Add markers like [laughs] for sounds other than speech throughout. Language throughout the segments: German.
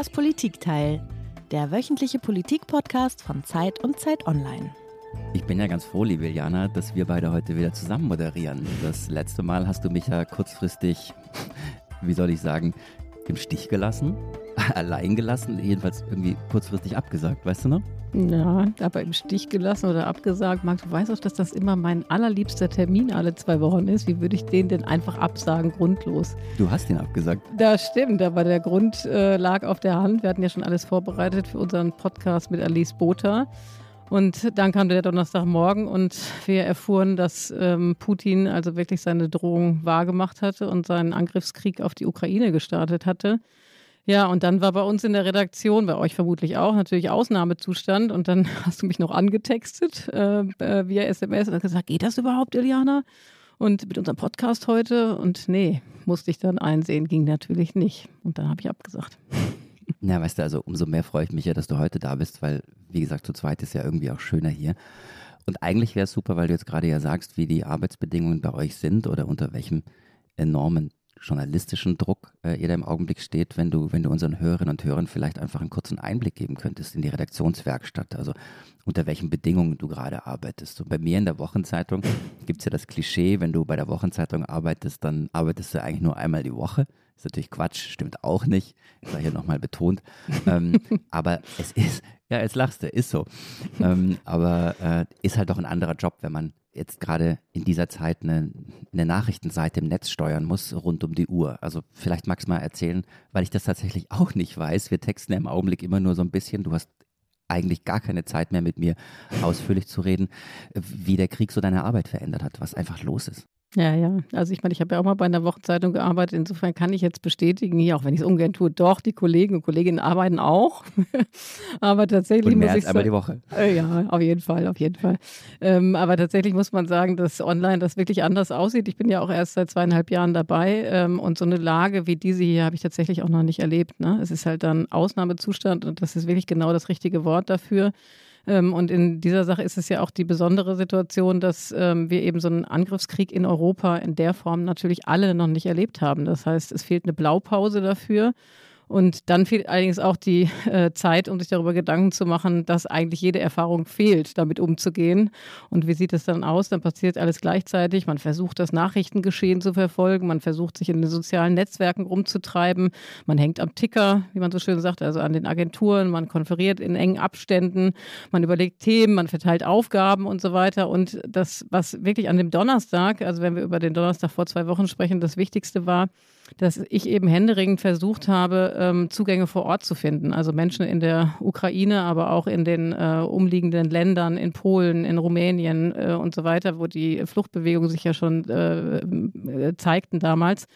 Das Politikteil, der wöchentliche Politik-Podcast von Zeit und Zeit Online. Ich bin ja ganz froh, liebe Jana, dass wir beide heute wieder zusammen moderieren. Das letzte Mal hast du mich ja kurzfristig, [laughs] wie soll ich sagen, im Stich gelassen, [laughs] allein gelassen, jedenfalls irgendwie kurzfristig abgesagt, weißt du noch? Ja, aber im Stich gelassen oder abgesagt. Marc, du weißt doch, dass das immer mein allerliebster Termin alle zwei Wochen ist. Wie würde ich den denn einfach absagen, grundlos? Du hast ihn abgesagt. Das stimmt, aber der Grund äh, lag auf der Hand. Wir hatten ja schon alles vorbereitet für unseren Podcast mit Alice Botha. Und dann kam der Donnerstagmorgen und wir erfuhren, dass ähm, Putin also wirklich seine Drohung wahrgemacht hatte und seinen Angriffskrieg auf die Ukraine gestartet hatte. Ja, und dann war bei uns in der Redaktion, bei euch vermutlich auch, natürlich Ausnahmezustand. Und dann [laughs] hast du mich noch angetextet äh, äh, via SMS und gesagt, geht das überhaupt, Iliana? Und mit unserem Podcast heute? Und nee, musste ich dann einsehen, ging natürlich nicht. Und dann habe ich abgesagt. [laughs] Ja, weißt du, also umso mehr freue ich mich ja, dass du heute da bist, weil, wie gesagt, zu zweit ist ja irgendwie auch schöner hier. Und eigentlich wäre es super, weil du jetzt gerade ja sagst, wie die Arbeitsbedingungen bei euch sind oder unter welchem enormen journalistischen Druck äh, ihr da im Augenblick steht, wenn du, wenn du unseren Hörerinnen und Hörern vielleicht einfach einen kurzen Einblick geben könntest in die Redaktionswerkstatt, also unter welchen Bedingungen du gerade arbeitest. So bei mir in der Wochenzeitung gibt es ja das Klischee, wenn du bei der Wochenzeitung arbeitest, dann arbeitest du eigentlich nur einmal die Woche. Ist natürlich Quatsch, stimmt auch nicht. Sei hier nochmal betont. ähm, [laughs] aber es ist, ja, jetzt lachst du, ist so. Ähm, aber äh, ist halt doch ein anderer Job, wenn man jetzt gerade in dieser Zeit eine, eine, Nachrichtenseite im Netz steuern muss, rund um die Uhr. Also vielleicht magst du mal erzählen, weil ich das tatsächlich auch nicht weiß. Wir texten ja im Augenblick immer nur so ein bisschen. Du hast eigentlich gar keine Zeit mehr mit mir ausführlich zu reden, wie der Krieg so deine Arbeit verändert hat, was einfach los ist. Ja, ja. Also ich meine, ich habe ja auch mal bei einer Wochenzeitung gearbeitet. Insofern kann ich jetzt bestätigen, hier, auch wenn ich es ungern tue, doch, die Kollegen und Kolleginnen arbeiten auch. [laughs] aber tatsächlich und mehr muss als ich einmal die Woche. Äh, ja, auf jeden Fall, auf jeden Fall. Ähm, aber tatsächlich muss man sagen, dass online das wirklich anders aussieht. Ich bin ja auch erst seit zweieinhalb Jahren dabei ähm, und so eine Lage wie diese hier habe ich tatsächlich auch noch nicht erlebt. Ne? Es ist halt dann Ausnahmezustand und das ist wirklich genau das richtige Wort dafür. Ähm, und in dieser Sache ist es ja auch die besondere Situation, dass ähm, wir eben so einen Angriffskrieg in Europa in der Form natürlich alle noch nicht erlebt haben. Das heißt, es fehlt eine Blaupause dafür. Und dann fehlt allerdings auch die äh, Zeit, um sich darüber Gedanken zu machen, dass eigentlich jede Erfahrung fehlt, damit umzugehen. Und wie sieht es dann aus? Dann passiert alles gleichzeitig. Man versucht, das Nachrichtengeschehen zu verfolgen. Man versucht, sich in den sozialen Netzwerken rumzutreiben. Man hängt am Ticker, wie man so schön sagt, also an den Agenturen. Man konferiert in engen Abständen. Man überlegt Themen, man verteilt Aufgaben und so weiter. Und das, was wirklich an dem Donnerstag, also wenn wir über den Donnerstag vor zwei Wochen sprechen, das Wichtigste war, dass ich eben händeringend versucht habe, ähm, Zugänge vor Ort zu finden. Also Menschen in der Ukraine, aber auch in den äh, umliegenden Ländern, in Polen, in Rumänien äh, und so weiter, wo die Fluchtbewegungen sich ja schon äh, äh zeigten damals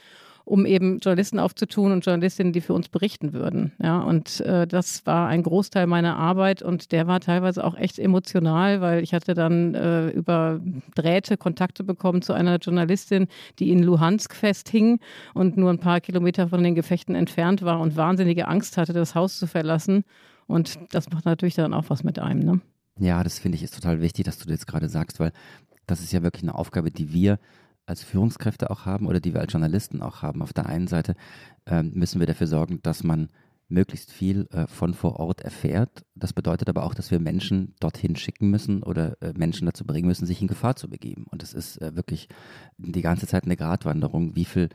um eben Journalisten aufzutun und Journalistinnen, die für uns berichten würden. Ja, und äh, das war ein Großteil meiner Arbeit und der war teilweise auch echt emotional, weil ich hatte dann äh, über Drähte Kontakte bekommen zu einer Journalistin, die in Luhansk festhing und nur ein paar Kilometer von den Gefechten entfernt war und wahnsinnige Angst hatte, das Haus zu verlassen. Und das macht natürlich dann auch was mit einem. Ne? Ja, das finde ich ist total wichtig, dass du das gerade sagst, weil das ist ja wirklich eine Aufgabe, die wir als Führungskräfte auch haben oder die wir als Journalisten auch haben. Auf der einen Seite äh, müssen wir dafür sorgen, dass man möglichst viel äh, von vor Ort erfährt. Das bedeutet aber auch, dass wir Menschen dorthin schicken müssen oder äh, Menschen dazu bringen müssen, sich in Gefahr zu begeben. Und es ist äh, wirklich die ganze Zeit eine Gratwanderung. Wie viel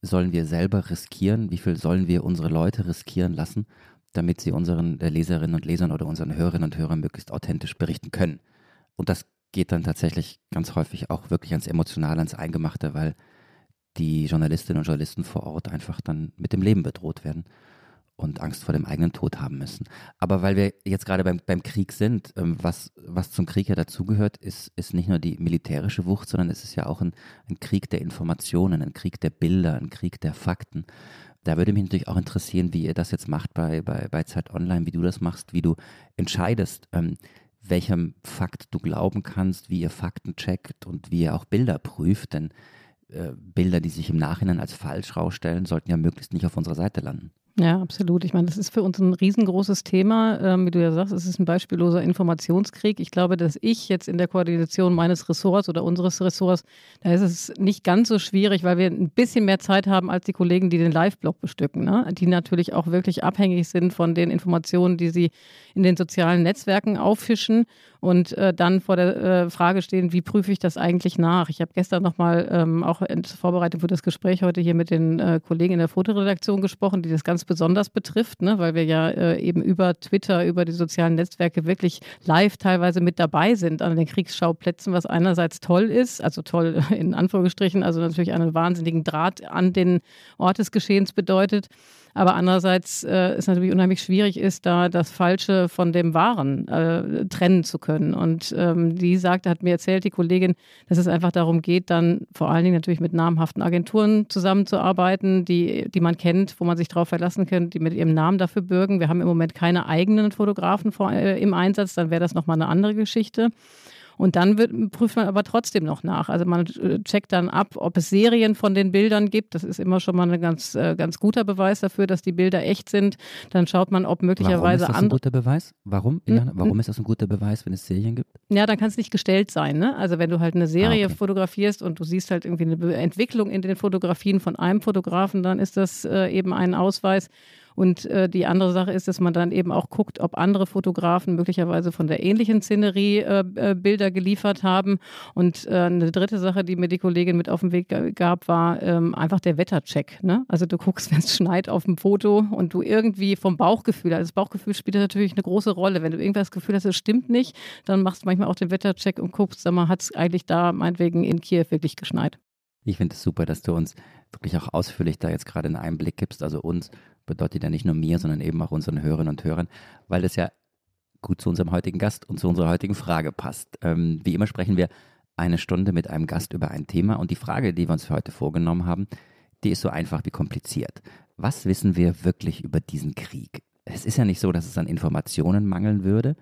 sollen wir selber riskieren? Wie viel sollen wir unsere Leute riskieren lassen, damit sie unseren äh, Leserinnen und Lesern oder unseren Hörerinnen und Hörern möglichst authentisch berichten können? Und das geht dann tatsächlich ganz häufig auch wirklich ans Emotionale, ans Eingemachte, weil die Journalistinnen und Journalisten vor Ort einfach dann mit dem Leben bedroht werden und Angst vor dem eigenen Tod haben müssen. Aber weil wir jetzt gerade beim, beim Krieg sind, ähm, was, was zum Krieg ja dazugehört, ist, ist nicht nur die militärische Wucht, sondern es ist ja auch ein, ein Krieg der Informationen, ein Krieg der Bilder, ein Krieg der Fakten. Da würde mich natürlich auch interessieren, wie ihr das jetzt macht bei, bei, bei Zeit Online, wie du das machst, wie du entscheidest, ähm, welchem Fakt du glauben kannst, wie ihr Fakten checkt und wie ihr auch Bilder prüft, denn äh, Bilder, die sich im Nachhinein als falsch rausstellen, sollten ja möglichst nicht auf unserer Seite landen. Ja, absolut. Ich meine, das ist für uns ein riesengroßes Thema. Ähm, wie du ja sagst, es ist ein beispielloser Informationskrieg. Ich glaube, dass ich jetzt in der Koordination meines Ressorts oder unseres Ressorts, da ist es nicht ganz so schwierig, weil wir ein bisschen mehr Zeit haben als die Kollegen, die den Live-Blog bestücken, ne? die natürlich auch wirklich abhängig sind von den Informationen, die sie in den sozialen Netzwerken auffischen und äh, dann vor der äh, Frage stehen, wie prüfe ich das eigentlich nach? Ich habe gestern nochmal ähm, auch in Vorbereitung für das Gespräch heute hier mit den äh, Kollegen in der Fotoredaktion gesprochen, die das ganz besonders betrifft, ne? weil wir ja äh, eben über Twitter, über die sozialen Netzwerke wirklich live teilweise mit dabei sind an den Kriegsschauplätzen, was einerseits toll ist, also toll in Anführungsstrichen, also natürlich einen wahnsinnigen Draht an den Ort des Geschehens bedeutet aber andererseits äh, ist natürlich unheimlich schwierig ist, da das Falsche von dem Wahren äh, trennen zu können. Und ähm, die sagte, hat mir erzählt, die Kollegin, dass es einfach darum geht, dann vor allen Dingen natürlich mit namhaften Agenturen zusammenzuarbeiten, die, die man kennt, wo man sich darauf verlassen kann, die mit ihrem Namen dafür bürgen. Wir haben im Moment keine eigenen Fotografen vor, äh, im Einsatz, dann wäre das nochmal eine andere Geschichte. Und dann wird, prüft man aber trotzdem noch nach. Also man äh, checkt dann ab, ob es Serien von den Bildern gibt. Das ist immer schon mal ein ganz, äh, ganz guter Beweis dafür, dass die Bilder echt sind. Dann schaut man, ob möglicherweise andere. Warum ist das ein guter Beweis? Warum? Hm? Warum ist das ein guter Beweis, wenn es Serien gibt? Ja, dann kann es nicht gestellt sein. Ne? Also wenn du halt eine Serie ah, okay. fotografierst und du siehst halt irgendwie eine Entwicklung in den Fotografien von einem Fotografen, dann ist das äh, eben ein Ausweis. Und äh, die andere Sache ist, dass man dann eben auch guckt, ob andere Fotografen möglicherweise von der ähnlichen Szenerie äh, äh, Bilder geliefert haben. Und äh, eine dritte Sache, die mir die Kollegin mit auf den Weg gab, war ähm, einfach der Wettercheck. Ne? Also du guckst, [laughs] wenn es schneit auf dem Foto und du irgendwie vom Bauchgefühl, also das Bauchgefühl spielt natürlich eine große Rolle. Wenn du irgendwas Gefühl hast, es stimmt nicht, dann machst du manchmal auch den Wettercheck und guckst, sag mal, hat es eigentlich da meinetwegen in Kiew wirklich geschneit. Ich finde es super, dass du uns wirklich auch ausführlich da jetzt gerade einen Einblick gibst, also uns bedeutet ja nicht nur mir, sondern eben auch unseren Hörerinnen und Hörern, weil das ja gut zu unserem heutigen Gast und zu unserer heutigen Frage passt. Ähm, wie immer sprechen wir eine Stunde mit einem Gast über ein Thema und die Frage, die wir uns für heute vorgenommen haben, die ist so einfach wie kompliziert. Was wissen wir wirklich über diesen Krieg? Es ist ja nicht so, dass es an Informationen mangeln würde,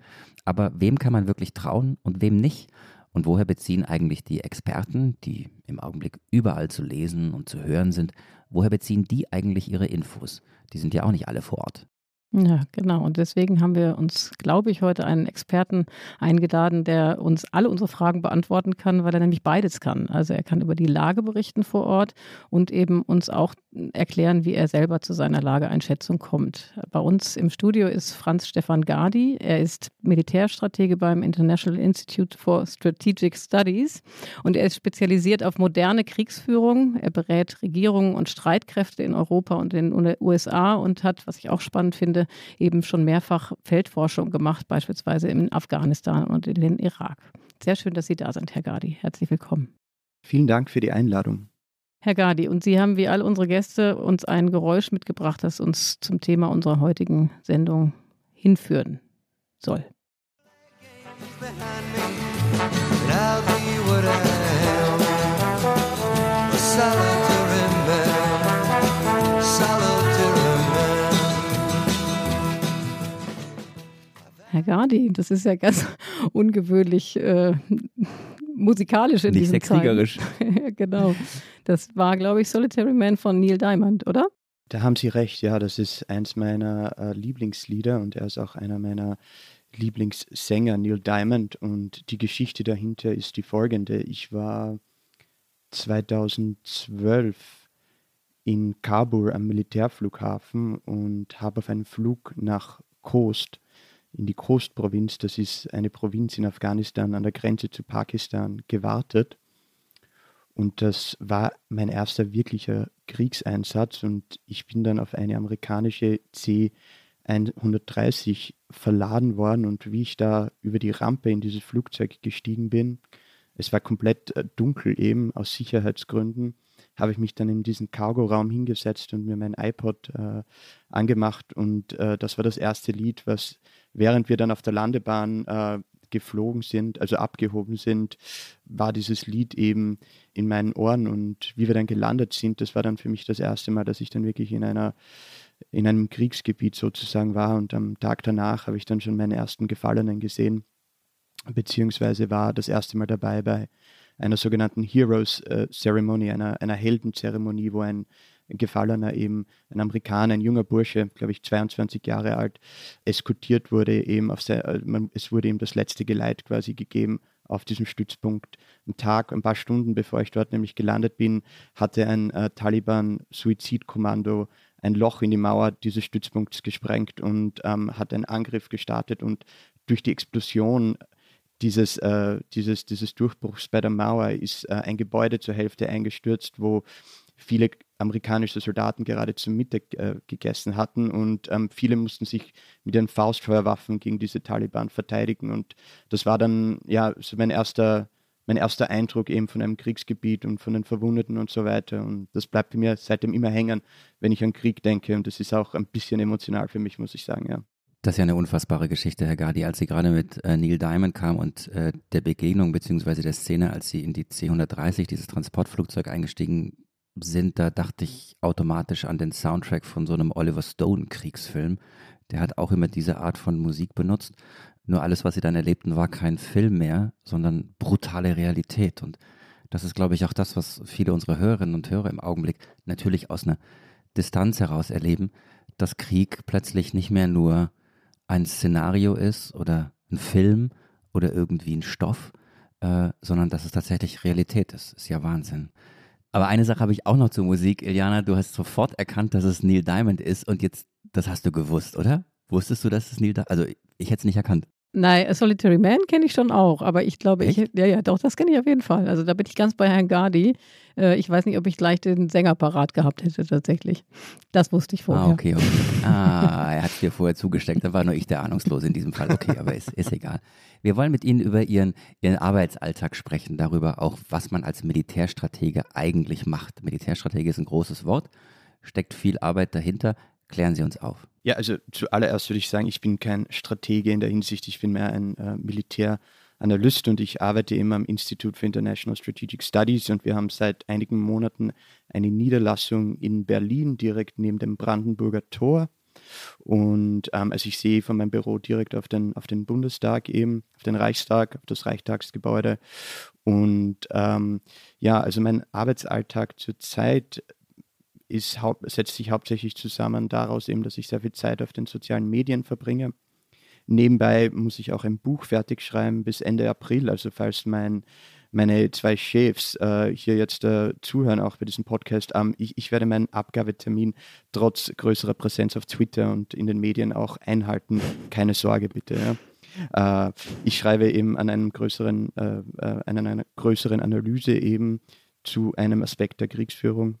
aber wem kann man wirklich trauen und wem nicht? Und woher beziehen eigentlich die Experten, die im Augenblick überall zu lesen und zu hören sind, woher beziehen die eigentlich ihre Infos? Die sind ja auch nicht alle vor Ort. Ja, genau. Und deswegen haben wir uns, glaube ich, heute einen Experten eingeladen, der uns alle unsere Fragen beantworten kann, weil er nämlich beides kann. Also er kann über die Lage berichten vor Ort und eben uns auch erklären, wie er selber zu seiner Lageeinschätzung kommt. Bei uns im Studio ist Franz Stefan Gardi. Er ist Militärstratege beim International Institute for Strategic Studies und er ist spezialisiert auf moderne Kriegsführung. Er berät Regierungen und Streitkräfte in Europa und in den USA und hat, was ich auch spannend finde, eben schon mehrfach Feldforschung gemacht, beispielsweise in Afghanistan und in den Irak. Sehr schön, dass Sie da sind, Herr Gadi. Herzlich willkommen. Vielen Dank für die Einladung. Herr Gadi, und Sie haben wie all unsere Gäste uns ein Geräusch mitgebracht, das uns zum Thema unserer heutigen Sendung hinführen soll. Herr Gardi, das ist ja ganz [laughs] ungewöhnlich äh, musikalisch in Nicht diesem sehr kriegerisch. [laughs] genau. Das war, glaube ich, Solitary Man von Neil Diamond, oder? Da haben Sie recht, ja, das ist eins meiner äh, Lieblingslieder und er ist auch einer meiner Lieblingssänger, Neil Diamond. Und die Geschichte dahinter ist die folgende. Ich war 2012 in Kabul am Militärflughafen und habe auf einen Flug nach Khost in die Khost-Provinz, das ist eine Provinz in Afghanistan an der Grenze zu Pakistan, gewartet. Und das war mein erster wirklicher Kriegseinsatz. Und ich bin dann auf eine amerikanische C-130 verladen worden. Und wie ich da über die Rampe in dieses Flugzeug gestiegen bin, es war komplett äh, dunkel eben aus Sicherheitsgründen, habe ich mich dann in diesen Cargo-Raum hingesetzt und mir mein iPod äh, angemacht und äh, das war das erste Lied, was während wir dann auf der Landebahn äh, geflogen sind, also abgehoben sind, war dieses Lied eben in meinen Ohren und wie wir dann gelandet sind, das war dann für mich das erste Mal, dass ich dann wirklich in einer in einem Kriegsgebiet sozusagen war und am Tag danach habe ich dann schon meine ersten Gefallenen gesehen, beziehungsweise war das erste Mal dabei bei einer sogenannten Heroes äh, Ceremony, einer, einer Heldenzeremonie, wo ein Gefallener eben, ein Amerikaner, ein junger Bursche, glaube ich 22 Jahre alt, eskortiert wurde eben auf sehr, äh, es wurde ihm das letzte Geleit quasi gegeben auf diesem Stützpunkt. Ein Tag, ein paar Stunden bevor ich dort nämlich gelandet bin, hatte ein äh, Taliban-Suizidkommando ein Loch in die Mauer dieses Stützpunkts gesprengt und ähm, hat einen Angriff gestartet und durch die Explosion dieses, äh, dieses, dieses Durchbruchs bei der Mauer ist äh, ein Gebäude zur Hälfte eingestürzt, wo viele amerikanische Soldaten gerade zum Mittag äh, gegessen hatten und ähm, viele mussten sich mit ihren Faustfeuerwaffen gegen diese Taliban verteidigen. Und das war dann ja so mein erster mein erster Eindruck eben von einem Kriegsgebiet und von den Verwundeten und so weiter. Und das bleibt mir seitdem immer hängen, wenn ich an Krieg denke. Und das ist auch ein bisschen emotional für mich, muss ich sagen, ja. Das ist ja eine unfassbare Geschichte, Herr Gardi. Als Sie gerade mit äh, Neil Diamond kam und äh, der Begegnung beziehungsweise der Szene, als Sie in die C-130, dieses Transportflugzeug eingestiegen sind, da dachte ich automatisch an den Soundtrack von so einem Oliver Stone Kriegsfilm. Der hat auch immer diese Art von Musik benutzt. Nur alles, was sie dann erlebten, war kein Film mehr, sondern brutale Realität. Und das ist, glaube ich, auch das, was viele unserer Hörerinnen und Hörer im Augenblick natürlich aus einer Distanz heraus erleben, dass Krieg plötzlich nicht mehr nur ein Szenario ist oder ein Film oder irgendwie ein Stoff, äh, sondern dass es tatsächlich Realität ist. Ist ja Wahnsinn. Aber eine Sache habe ich auch noch zur Musik. Iliana, du hast sofort erkannt, dass es Neil Diamond ist und jetzt, das hast du gewusst, oder? Wusstest du, dass es Neil Diamond Also ich hätte es nicht erkannt. Nein, A Solitary Man kenne ich schon auch, aber ich glaube, ich, ja, ja, doch, das kenne ich auf jeden Fall. Also da bin ich ganz bei Herrn Gardi. Äh, ich weiß nicht, ob ich gleich den Sänger parat gehabt hätte, tatsächlich. Das wusste ich vorher. Ah, okay, okay. Ah, er hat es dir vorher zugesteckt, da war nur ich der Ahnungslose in diesem Fall. Okay, aber ist, ist egal. Wir wollen mit Ihnen über Ihren, Ihren Arbeitsalltag sprechen, darüber auch, was man als Militärstratege eigentlich macht. Militärstratege ist ein großes Wort, steckt viel Arbeit dahinter. Klären Sie uns auf. Ja, also zuallererst würde ich sagen, ich bin kein Stratege in der Hinsicht, ich bin mehr ein äh, Militäranalyst und ich arbeite immer am Institute for International Strategic Studies und wir haben seit einigen Monaten eine Niederlassung in Berlin, direkt neben dem Brandenburger Tor. Und ähm, also ich sehe von meinem Büro direkt auf den, auf den Bundestag eben, auf den Reichstag, auf das Reichstagsgebäude. Und ähm, ja, also mein Arbeitsalltag zurzeit ist, setzt sich hauptsächlich zusammen daraus eben, dass ich sehr viel Zeit auf den sozialen Medien verbringe. Nebenbei muss ich auch ein Buch fertig schreiben bis Ende April. Also falls mein, meine zwei Chefs äh, hier jetzt äh, zuhören, auch bei diesem Podcast, ähm, ich, ich, werde meinen Abgabetermin trotz größerer Präsenz auf Twitter und in den Medien auch einhalten. Keine Sorge bitte. Ja. Äh, ich schreibe eben an einem größeren, äh, äh, an einer größeren Analyse eben zu einem Aspekt der Kriegsführung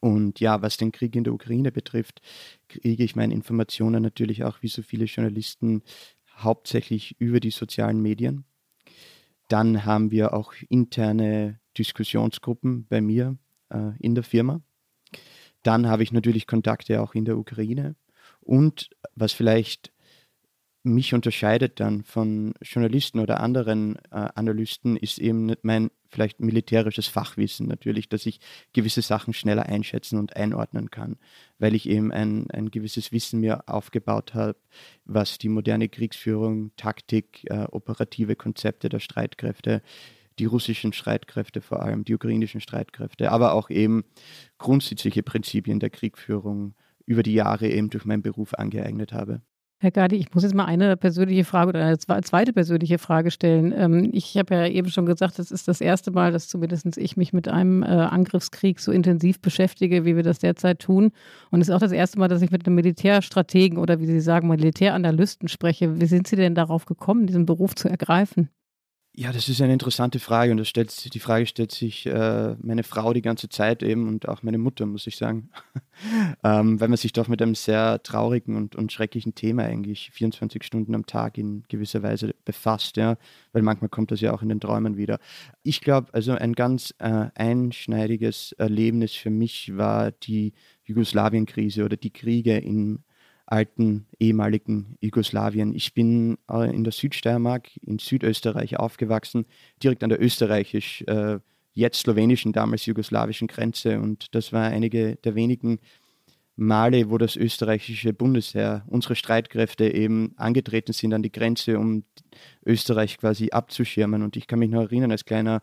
und ja, was den Krieg in der Ukraine betrifft, kriege ich meine Informationen natürlich auch wie so viele Journalisten hauptsächlich über die sozialen Medien. Dann haben wir auch interne Diskussionsgruppen bei mir äh, in der Firma. Dann habe ich natürlich Kontakte auch in der Ukraine. Und was vielleicht mich unterscheidet dann von Journalisten oder anderen äh, Analysten, ist eben mein vielleicht militärisches Fachwissen natürlich, dass ich gewisse Sachen schneller einschätzen und einordnen kann, weil ich eben ein, ein gewisses Wissen mir aufgebaut habe, was die moderne Kriegsführung, Taktik, äh, operative Konzepte der Streitkräfte, die russischen Streitkräfte vor allem, die ukrainischen Streitkräfte, aber auch eben grundsätzliche Prinzipien der Kriegführung über die Jahre eben durch meinen Beruf angeeignet habe. Herr Gadi, ich muss jetzt mal eine persönliche Frage oder eine zweite persönliche Frage stellen. Ähm, ich habe ja eben schon gesagt, das ist das erste Mal, dass zumindest ich mich mit einem äh, Angriffskrieg so intensiv beschäftige, wie wir das derzeit tun. Und es ist auch das erste Mal, dass ich mit einem Militärstrategen oder wie Sie sagen, Militäranalysten spreche. Wie sind Sie denn darauf gekommen, diesen Beruf zu ergreifen? Ja, das ist eine interessante Frage und das stellt, die Frage stellt sich äh, meine Frau die ganze Zeit eben und auch meine Mutter, muss ich sagen, [laughs] ähm, weil man sich doch mit einem sehr traurigen und, und schrecklichen Thema eigentlich 24 Stunden am Tag in gewisser Weise befasst, ja, weil manchmal kommt das ja auch in den Träumen wieder. Ich glaube, also ein ganz äh, einschneidiges Erlebnis für mich war die Jugoslawienkrise oder die Kriege in alten ehemaligen Jugoslawien. Ich bin äh, in der Südsteiermark in Südösterreich aufgewachsen, direkt an der österreichisch, äh, jetzt slowenischen, damals jugoslawischen Grenze. Und das war einige der wenigen Male, wo das österreichische Bundesheer, unsere Streitkräfte eben angetreten sind an die Grenze, um Österreich quasi abzuschirmen. Und ich kann mich noch erinnern, als kleiner,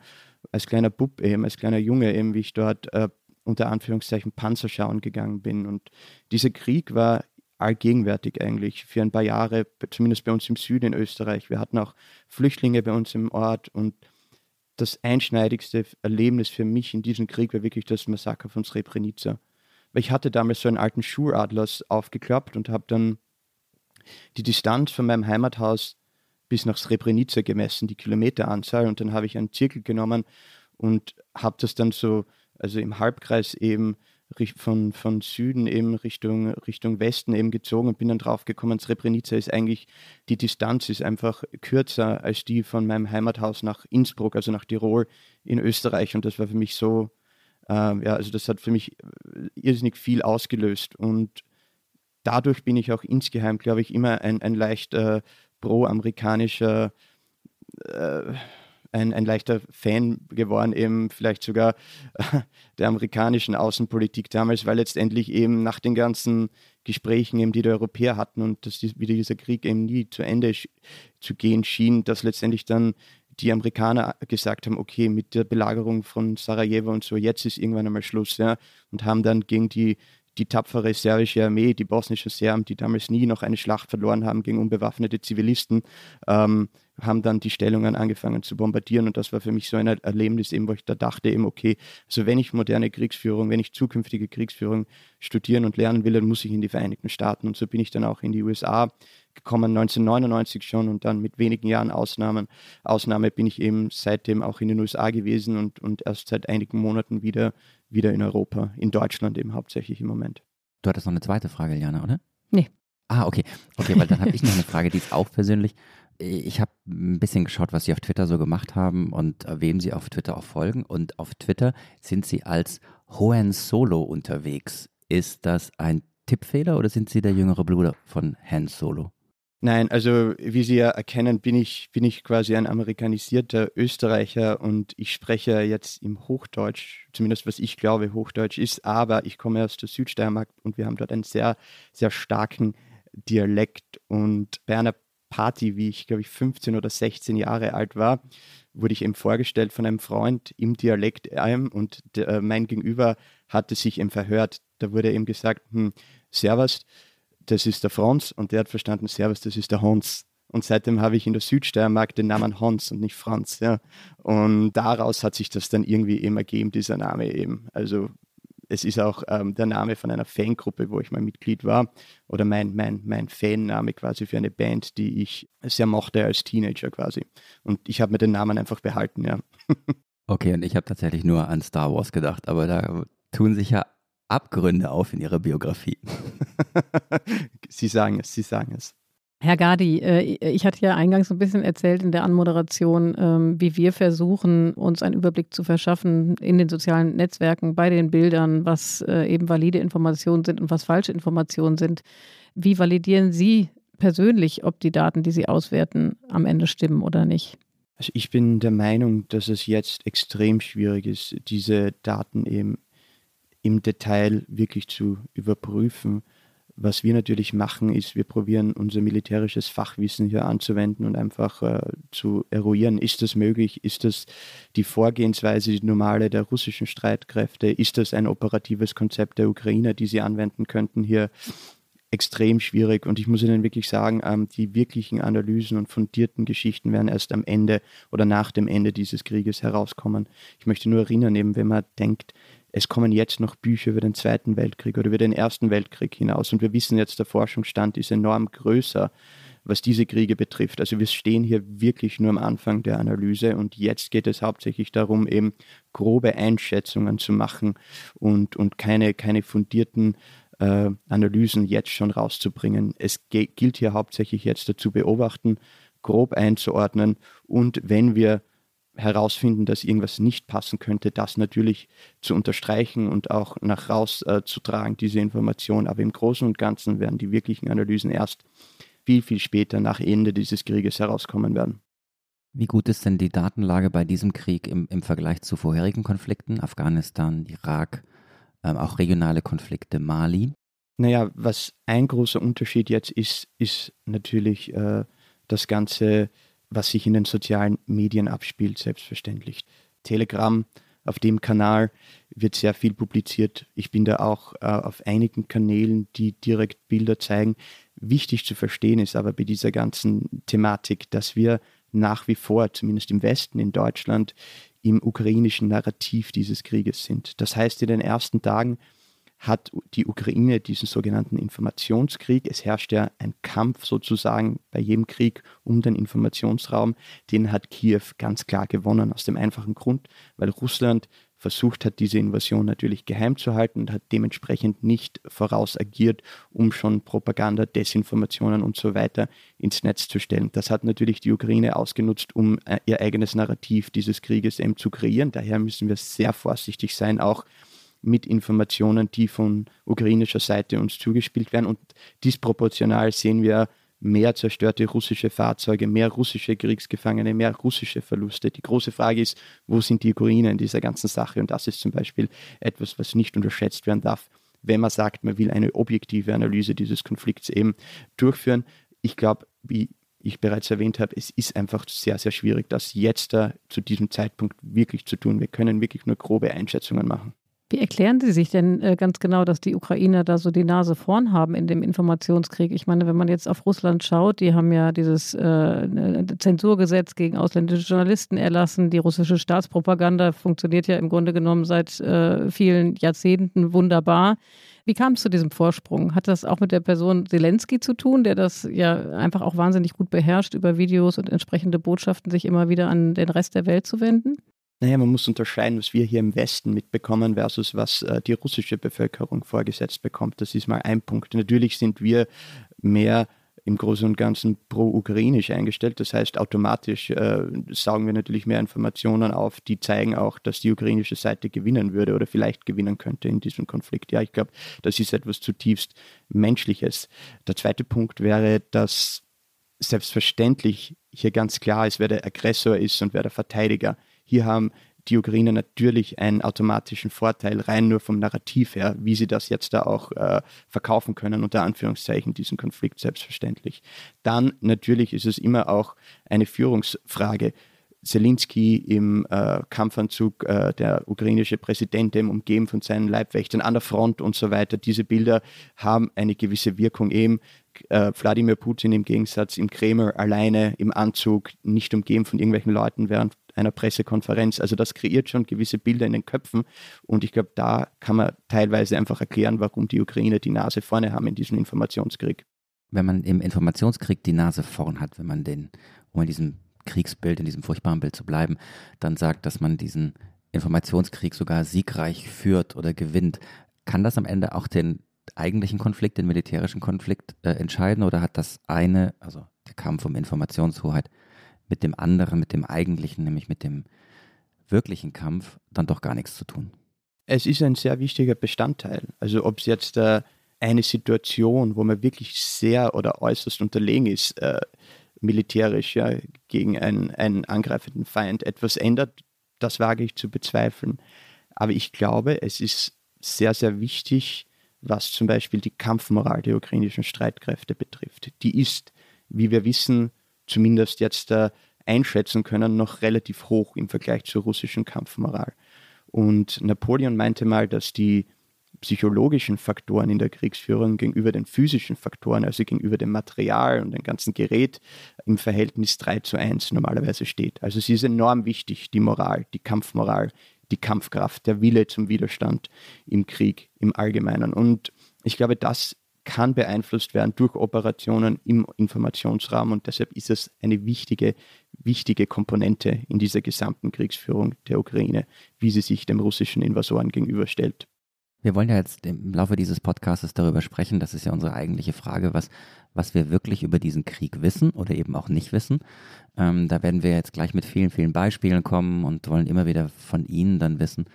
als kleiner Bub eben, als kleiner Junge eben, wie ich dort äh, unter Anführungszeichen Panzer schauen gegangen bin. Und dieser Krieg war allgegenwärtig eigentlich für ein paar Jahre, zumindest bei uns im Süden in Österreich. Wir hatten auch Flüchtlinge bei uns im Ort und das einschneidigste Erlebnis für mich in diesem Krieg war wirklich das Massaker von Srebrenica. Weil ich hatte damals so einen alten Schulatlas aufgeklappt und habe dann die Distanz von meinem Heimathaus bis nach Srebrenica gemessen, die Kilometeranzahl. Und dann habe ich einen Zirkel genommen und habe das dann so, also im Halbkreis eben von, von Süden eben Richtung, Richtung Westen eben gezogen und bin dann drauf gekommen, Srebrenica ist eigentlich, die Distanz ist einfach kürzer als die von meinem Heimathaus nach Innsbruck, also nach Tirol in Österreich. Und das war für mich so, äh, ja, also das hat für mich irrsinnig viel ausgelöst. Und dadurch bin ich auch insgeheim, glaube ich, immer ein, ein leicht äh, pro-amerikanischer äh, ein, ein leichter Fan geworden, eben vielleicht sogar äh, der amerikanischen Außenpolitik damals, weil letztendlich eben nach den ganzen Gesprächen, eben, die die Europäer hatten und dass die, wieder dieser Krieg eben nie zu Ende zu gehen schien, dass letztendlich dann die Amerikaner gesagt haben, okay, mit der Belagerung von Sarajevo und so, jetzt ist irgendwann einmal Schluss, ja, und haben dann gegen die die tapfere serbische Armee, die bosnischen Serben, die damals nie noch eine Schlacht verloren haben gegen unbewaffnete Zivilisten, ähm, haben dann die Stellungen angefangen zu bombardieren. Und das war für mich so ein Erlebnis, eben, wo ich da dachte, eben, okay, also wenn ich moderne Kriegsführung, wenn ich zukünftige Kriegsführung studieren und lernen will, dann muss ich in die Vereinigten Staaten. Und so bin ich dann auch in die USA gekommen, 1999 schon und dann mit wenigen Jahren Ausnahmen. Ausnahme bin ich eben seitdem auch in den USA gewesen und, und erst seit einigen Monaten wieder, wieder in Europa, in Deutschland eben hauptsächlich im Moment. Du hattest noch eine zweite Frage, Jana, oder? Nee. Ah, okay. Okay, weil dann habe ich noch eine Frage, die ist auch persönlich. Ich habe ein bisschen geschaut, was Sie auf Twitter so gemacht haben und wem Sie auf Twitter auch folgen. Und auf Twitter sind Sie als Hohen Solo unterwegs. Ist das ein Tippfehler oder sind Sie der jüngere Bruder von Han Solo? Nein, also wie Sie ja erkennen, bin ich, bin ich quasi ein amerikanisierter Österreicher und ich spreche jetzt im Hochdeutsch, zumindest was ich glaube Hochdeutsch ist, aber ich komme aus der Südsteiermark und wir haben dort einen sehr, sehr starken Dialekt und bei einer Party, wie ich glaube ich 15 oder 16 Jahre alt war, wurde ich eben vorgestellt von einem Freund im Dialekt ähm, und der, äh, mein Gegenüber hatte sich eben verhört. Da wurde eben gesagt, hm, Servus, das ist der Franz und der hat verstanden, Servus, das ist der Hans. Und seitdem habe ich in der Südsteiermark den Namen Hans und nicht Franz. Ja. Und daraus hat sich das dann irgendwie eben ergeben, dieser Name eben. Also es ist auch ähm, der Name von einer Fangruppe, wo ich mal Mitglied war, oder mein, mein, mein Fanname quasi für eine Band, die ich sehr mochte als Teenager quasi. Und ich habe mir den Namen einfach behalten, ja. [laughs] okay, und ich habe tatsächlich nur an Star Wars gedacht, aber da tun sich ja Abgründe auf in Ihrer Biografie. [laughs] Sie sagen es, Sie sagen es. Herr Gadi, äh, ich hatte ja eingangs ein bisschen erzählt in der Anmoderation, ähm, wie wir versuchen, uns einen Überblick zu verschaffen in den sozialen Netzwerken, bei den Bildern, was äh, eben valide Informationen sind und was falsche Informationen sind. Wie validieren Sie persönlich, ob die Daten, die Sie auswerten, am Ende stimmen oder nicht? Also ich bin der Meinung, dass es jetzt extrem schwierig ist, diese Daten eben im Detail wirklich zu überprüfen was wir natürlich machen, ist, wir probieren unser militärisches Fachwissen hier anzuwenden und einfach äh, zu eruieren, ist das möglich, ist das die Vorgehensweise, die normale der russischen Streitkräfte, ist das ein operatives Konzept der Ukrainer, die sie anwenden könnten? Hier extrem schwierig. Und ich muss Ihnen wirklich sagen, ähm, die wirklichen Analysen und fundierten Geschichten werden erst am Ende oder nach dem Ende dieses Krieges herauskommen. Ich möchte nur erinnern, eben wenn man denkt, es kommen jetzt noch Bücher über den Zweiten Weltkrieg oder über den Ersten Weltkrieg hinaus. Und wir wissen jetzt, der Forschungsstand ist enorm größer, was diese Kriege betrifft. Also wir stehen hier wirklich nur am Anfang der Analyse und jetzt geht es hauptsächlich darum, eben grobe Einschätzungen zu machen und, und keine, keine fundierten äh, Analysen jetzt schon rauszubringen. Es gilt hier hauptsächlich jetzt dazu beobachten, grob einzuordnen und wenn wir herausfinden, dass irgendwas nicht passen könnte, das natürlich zu unterstreichen und auch nach raus äh, zu tragen, diese Information. Aber im Großen und Ganzen werden die wirklichen Analysen erst viel, viel später nach Ende dieses Krieges herauskommen werden. Wie gut ist denn die Datenlage bei diesem Krieg im, im Vergleich zu vorherigen Konflikten, Afghanistan, Irak, ähm, auch regionale Konflikte, Mali? Naja, was ein großer Unterschied jetzt ist, ist natürlich äh, das ganze was sich in den sozialen Medien abspielt, selbstverständlich. Telegram Auf dem Kanal wird sehr viel publiziert. Ich bin da auch äh, auf einigen Kanälen, die direkt Bilder zeigen. Wichtig zu verstehen ist aber bei dieser ganzen Thematik, dass wir nach wie vor, zumindest im Westen, in Deutschland, im ukrainischen Narrativ dieses Krieges sind. Das heißt, in den ersten Tagen hat die Ukraine diesen sogenannten Informationskrieg. Es herrscht ja ein Kampf sozusagen bei jedem Krieg um den Informationsraum. Den hat Kiew ganz klar gewonnen, aus dem einfachen Grund, weil Russland versucht hat, diese Invasion natürlich geheim zu halten und hat dementsprechend nicht voraus agiert, um schon Propaganda, Desinformationen und so weiter ins Netz zu stellen. Das hat natürlich die Ukraine ausgenutzt, um äh, ihr eigenes Narrativ dieses Krieges eben zu kreieren. Daher müssen wir sehr vorsichtig sein, auch mit Informationen, die von ukrainischer Seite uns zugespielt werden. Und disproportional sehen wir mehr zerstörte russische Fahrzeuge, mehr russische Kriegsgefangene, mehr russische Verluste. Die große Frage ist, wo sind die Ukrainer in dieser ganzen Sache? Und das ist zum Beispiel etwas, was nicht unterschätzt werden darf, wenn man sagt, man will eine objektive Analyse dieses Konflikts eben durchführen. Ich glaube, wie ich bereits erwähnt habe, es ist einfach sehr, sehr schwierig, das jetzt da zu diesem Zeitpunkt wirklich zu tun. Wir können wirklich nur grobe Einschätzungen machen. Wie erklären Sie sich denn äh, ganz genau, dass die Ukrainer da so die Nase vorn haben in dem Informationskrieg? Ich meine, wenn man jetzt auf Russland schaut, die haben ja dieses äh, Zensurgesetz gegen ausländische Journalisten erlassen. Die russische Staatspropaganda funktioniert ja im Grunde genommen seit äh, vielen Jahrzehnten wunderbar. Wie kam es zu diesem Vorsprung? Hat das auch mit der Person Zelensky zu tun, der das ja einfach auch wahnsinnig gut beherrscht, über Videos und entsprechende Botschaften sich immer wieder an den Rest der Welt zu wenden? Naja, man muss unterscheiden, was wir hier im Westen mitbekommen versus was äh, die russische Bevölkerung vorgesetzt bekommt. Das ist mal ein Punkt. Natürlich sind wir mehr im Großen und Ganzen pro-ukrainisch eingestellt. Das heißt, automatisch äh, saugen wir natürlich mehr Informationen auf, die zeigen auch, dass die ukrainische Seite gewinnen würde oder vielleicht gewinnen könnte in diesem Konflikt. Ja, ich glaube, das ist etwas zutiefst Menschliches. Der zweite Punkt wäre, dass selbstverständlich hier ganz klar ist, wer der Aggressor ist und wer der Verteidiger. Hier haben die Ukrainer natürlich einen automatischen Vorteil, rein nur vom Narrativ her, wie sie das jetzt da auch äh, verkaufen können, unter Anführungszeichen, diesen Konflikt selbstverständlich. Dann natürlich ist es immer auch eine Führungsfrage. Zelensky im äh, Kampfanzug, äh, der ukrainische Präsident, im umgeben von seinen Leibwächtern an der Front und so weiter. Diese Bilder haben eine gewisse Wirkung eben. Äh, Wladimir Putin im Gegensatz im Kreml alleine im Anzug, nicht umgeben von irgendwelchen Leuten während einer Pressekonferenz. Also das kreiert schon gewisse Bilder in den Köpfen und ich glaube, da kann man teilweise einfach erklären, warum die Ukrainer die Nase vorne haben in diesem Informationskrieg. Wenn man im Informationskrieg die Nase vorn hat, wenn man den, um in diesem Kriegsbild, in diesem furchtbaren Bild zu bleiben, dann sagt, dass man diesen Informationskrieg sogar siegreich führt oder gewinnt, kann das am Ende auch den eigentlichen Konflikt, den militärischen Konflikt äh, entscheiden oder hat das eine, also der Kampf um Informationshoheit, mit dem anderen, mit dem eigentlichen, nämlich mit dem wirklichen Kampf, dann doch gar nichts zu tun. Es ist ein sehr wichtiger Bestandteil. Also ob es jetzt äh, eine Situation, wo man wirklich sehr oder äußerst unterlegen ist, äh, militärisch ja, gegen einen, einen angreifenden Feind etwas ändert, das wage ich zu bezweifeln. Aber ich glaube, es ist sehr, sehr wichtig, was zum Beispiel die Kampfmoral der ukrainischen Streitkräfte betrifft. Die ist, wie wir wissen, zumindest jetzt äh, einschätzen können, noch relativ hoch im Vergleich zur russischen Kampfmoral. Und Napoleon meinte mal, dass die psychologischen Faktoren in der Kriegsführung gegenüber den physischen Faktoren, also gegenüber dem Material und dem ganzen Gerät, im Verhältnis 3 zu 1 normalerweise steht. Also es ist enorm wichtig, die Moral, die Kampfmoral, die Kampfkraft, der Wille zum Widerstand im Krieg im Allgemeinen. Und ich glaube, das kann beeinflusst werden durch Operationen im Informationsraum und deshalb ist es eine wichtige, wichtige Komponente in dieser gesamten Kriegsführung der Ukraine, wie sie sich dem russischen Invasoren gegenüberstellt. Wir wollen ja jetzt im Laufe dieses Podcasts darüber sprechen, das ist ja unsere eigentliche Frage, was, was wir wirklich über diesen Krieg wissen oder eben auch nicht wissen. Ähm, da werden wir jetzt gleich mit vielen, vielen Beispielen kommen und wollen immer wieder von Ihnen dann wissen,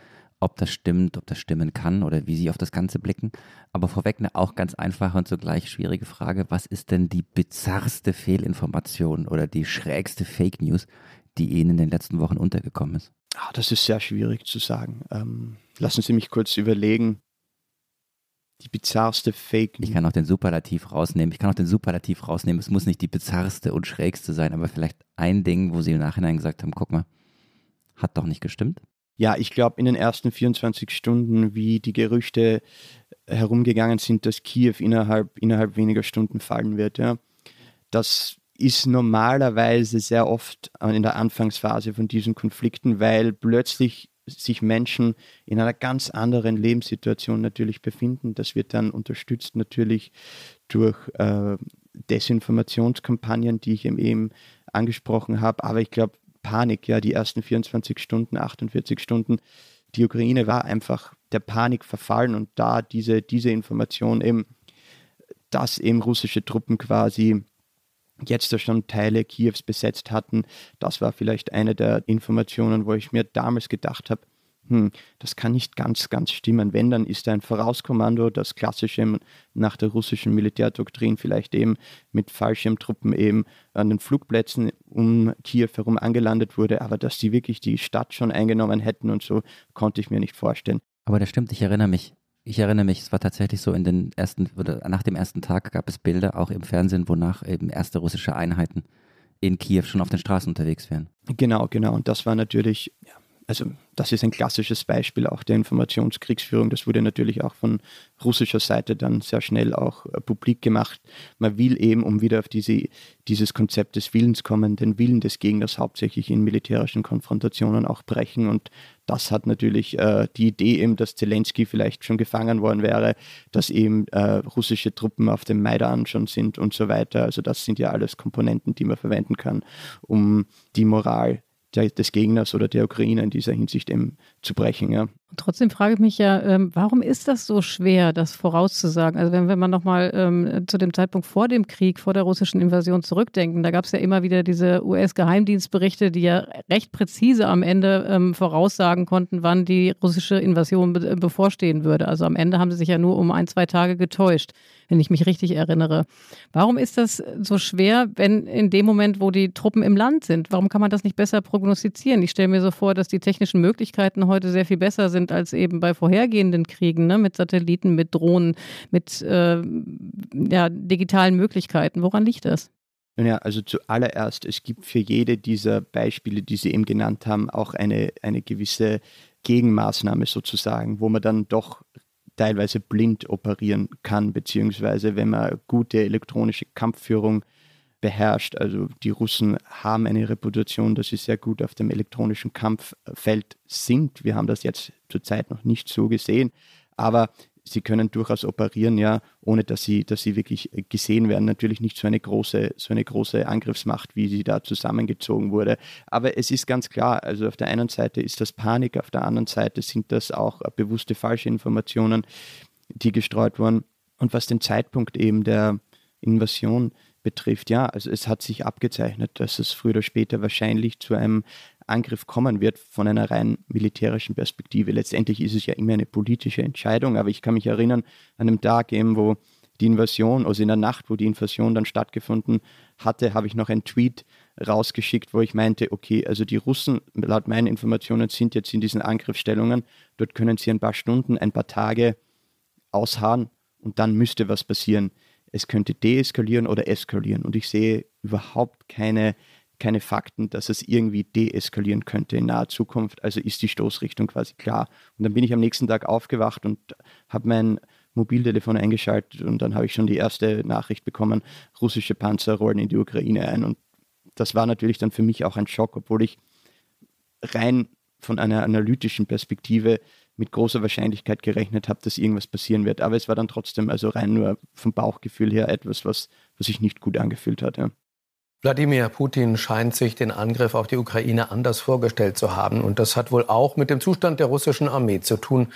ob das stimmt, ob das stimmen kann oder wie Sie auf das Ganze blicken. Aber vorweg eine auch ganz einfache und zugleich schwierige Frage. Was ist denn die bizarrste Fehlinformation oder die schrägste Fake News, die Ihnen in den letzten Wochen untergekommen ist? Ach, das ist sehr schwierig zu sagen. Ähm, lassen Sie mich kurz überlegen. Die bizarrste Fake News. Ich kann auch den Superlativ rausnehmen. Ich kann auch den Superlativ rausnehmen. Es muss nicht die bizarrste und schrägste sein, aber vielleicht ein Ding, wo Sie im Nachhinein gesagt haben, guck mal, hat doch nicht gestimmt. Ja, ich glaube, in den ersten 24 Stunden, wie die Gerüchte herumgegangen sind, dass Kiew innerhalb, innerhalb weniger Stunden fallen wird, ja, das ist normalerweise sehr oft in der Anfangsphase von diesen Konflikten, weil plötzlich sich Menschen in einer ganz anderen Lebenssituation natürlich befinden. Das wird dann unterstützt natürlich durch äh, Desinformationskampagnen, die ich eben angesprochen habe. Aber ich glaube, Panik, ja, die ersten 24 Stunden, 48 Stunden, die Ukraine war einfach der Panik verfallen und da diese, diese Information eben, dass eben russische Truppen quasi jetzt schon Teile Kiews besetzt hatten. Das war vielleicht eine der Informationen, wo ich mir damals gedacht habe, hm, das kann nicht ganz, ganz stimmen. Wenn, dann ist ein Vorauskommando, das klassische nach der russischen Militärdoktrin vielleicht eben mit Fallschirmtruppen eben an den Flugplätzen um Kiew herum angelandet wurde, aber dass die wirklich die Stadt schon eingenommen hätten und so, konnte ich mir nicht vorstellen. Aber das stimmt, ich erinnere mich. Ich erinnere mich, es war tatsächlich so in den ersten, oder nach dem ersten Tag gab es Bilder auch im Fernsehen, wonach eben erste russische Einheiten in Kiew schon auf den Straßen unterwegs wären. Genau, genau. Und das war natürlich, ja, also das ist ein klassisches Beispiel auch der Informationskriegsführung. Das wurde natürlich auch von russischer Seite dann sehr schnell auch äh, publik gemacht. Man will eben, um wieder auf diese, dieses Konzept des Willens kommen, den Willen des Gegners hauptsächlich in militärischen Konfrontationen auch brechen. Und das hat natürlich äh, die Idee eben, dass Zelensky vielleicht schon gefangen worden wäre, dass eben äh, russische Truppen auf dem Maidan schon sind und so weiter. Also das sind ja alles Komponenten, die man verwenden kann, um die Moral des Gegners oder der Ukraine in dieser Hinsicht eben zu brechen. Ja. Trotzdem frage ich mich ja, ähm, warum ist das so schwer, das vorauszusagen? Also wenn, wenn man nochmal ähm, zu dem Zeitpunkt vor dem Krieg, vor der russischen Invasion zurückdenken, da gab es ja immer wieder diese US-Geheimdienstberichte, die ja recht präzise am Ende ähm, voraussagen konnten, wann die russische Invasion be bevorstehen würde. Also am Ende haben sie sich ja nur um ein, zwei Tage getäuscht wenn ich mich richtig erinnere. Warum ist das so schwer, wenn in dem Moment, wo die Truppen im Land sind, warum kann man das nicht besser prognostizieren? Ich stelle mir so vor, dass die technischen Möglichkeiten heute sehr viel besser sind als eben bei vorhergehenden Kriegen, ne? mit Satelliten, mit Drohnen, mit äh, ja, digitalen Möglichkeiten. Woran liegt das? Ja, also zuallererst, es gibt für jede dieser Beispiele, die Sie eben genannt haben, auch eine, eine gewisse Gegenmaßnahme sozusagen, wo man dann doch teilweise blind operieren kann, beziehungsweise wenn man gute elektronische Kampfführung beherrscht. Also die Russen haben eine Reputation, dass sie sehr gut auf dem elektronischen Kampffeld sind. Wir haben das jetzt zurzeit noch nicht so gesehen, aber sie können durchaus operieren, ja, ohne dass sie, dass sie wirklich gesehen werden. Natürlich nicht so eine große, so eine große Angriffsmacht, wie sie da zusammengezogen wurde. Aber es ist ganz klar, also auf der einen Seite ist das Panik, auf der anderen Seite sind das auch bewusste falsche Informationen, die gestreut wurden. Und was den Zeitpunkt eben der Invasion betrifft, ja, also es hat sich abgezeichnet, dass es früher oder später wahrscheinlich zu einem Angriff kommen wird von einer rein militärischen Perspektive. Letztendlich ist es ja immer eine politische Entscheidung, aber ich kann mich erinnern an einem Tag eben, wo die Invasion, also in der Nacht, wo die Invasion dann stattgefunden hatte, habe ich noch einen Tweet rausgeschickt, wo ich meinte, okay, also die Russen, laut meinen Informationen, sind jetzt in diesen Angriffsstellungen. Dort können sie ein paar Stunden, ein paar Tage ausharren und dann müsste was passieren. Es könnte deeskalieren oder eskalieren und ich sehe überhaupt keine keine Fakten, dass es irgendwie deeskalieren könnte in naher Zukunft. Also ist die Stoßrichtung quasi klar. Und dann bin ich am nächsten Tag aufgewacht und habe mein Mobiltelefon eingeschaltet und dann habe ich schon die erste Nachricht bekommen, russische Panzer rollen in die Ukraine ein. Und das war natürlich dann für mich auch ein Schock, obwohl ich rein von einer analytischen Perspektive mit großer Wahrscheinlichkeit gerechnet habe, dass irgendwas passieren wird. Aber es war dann trotzdem, also rein nur vom Bauchgefühl her, etwas, was, was sich nicht gut angefühlt hat. Ja. Wladimir Putin scheint sich den Angriff auf die Ukraine anders vorgestellt zu haben. Und das hat wohl auch mit dem Zustand der russischen Armee zu tun.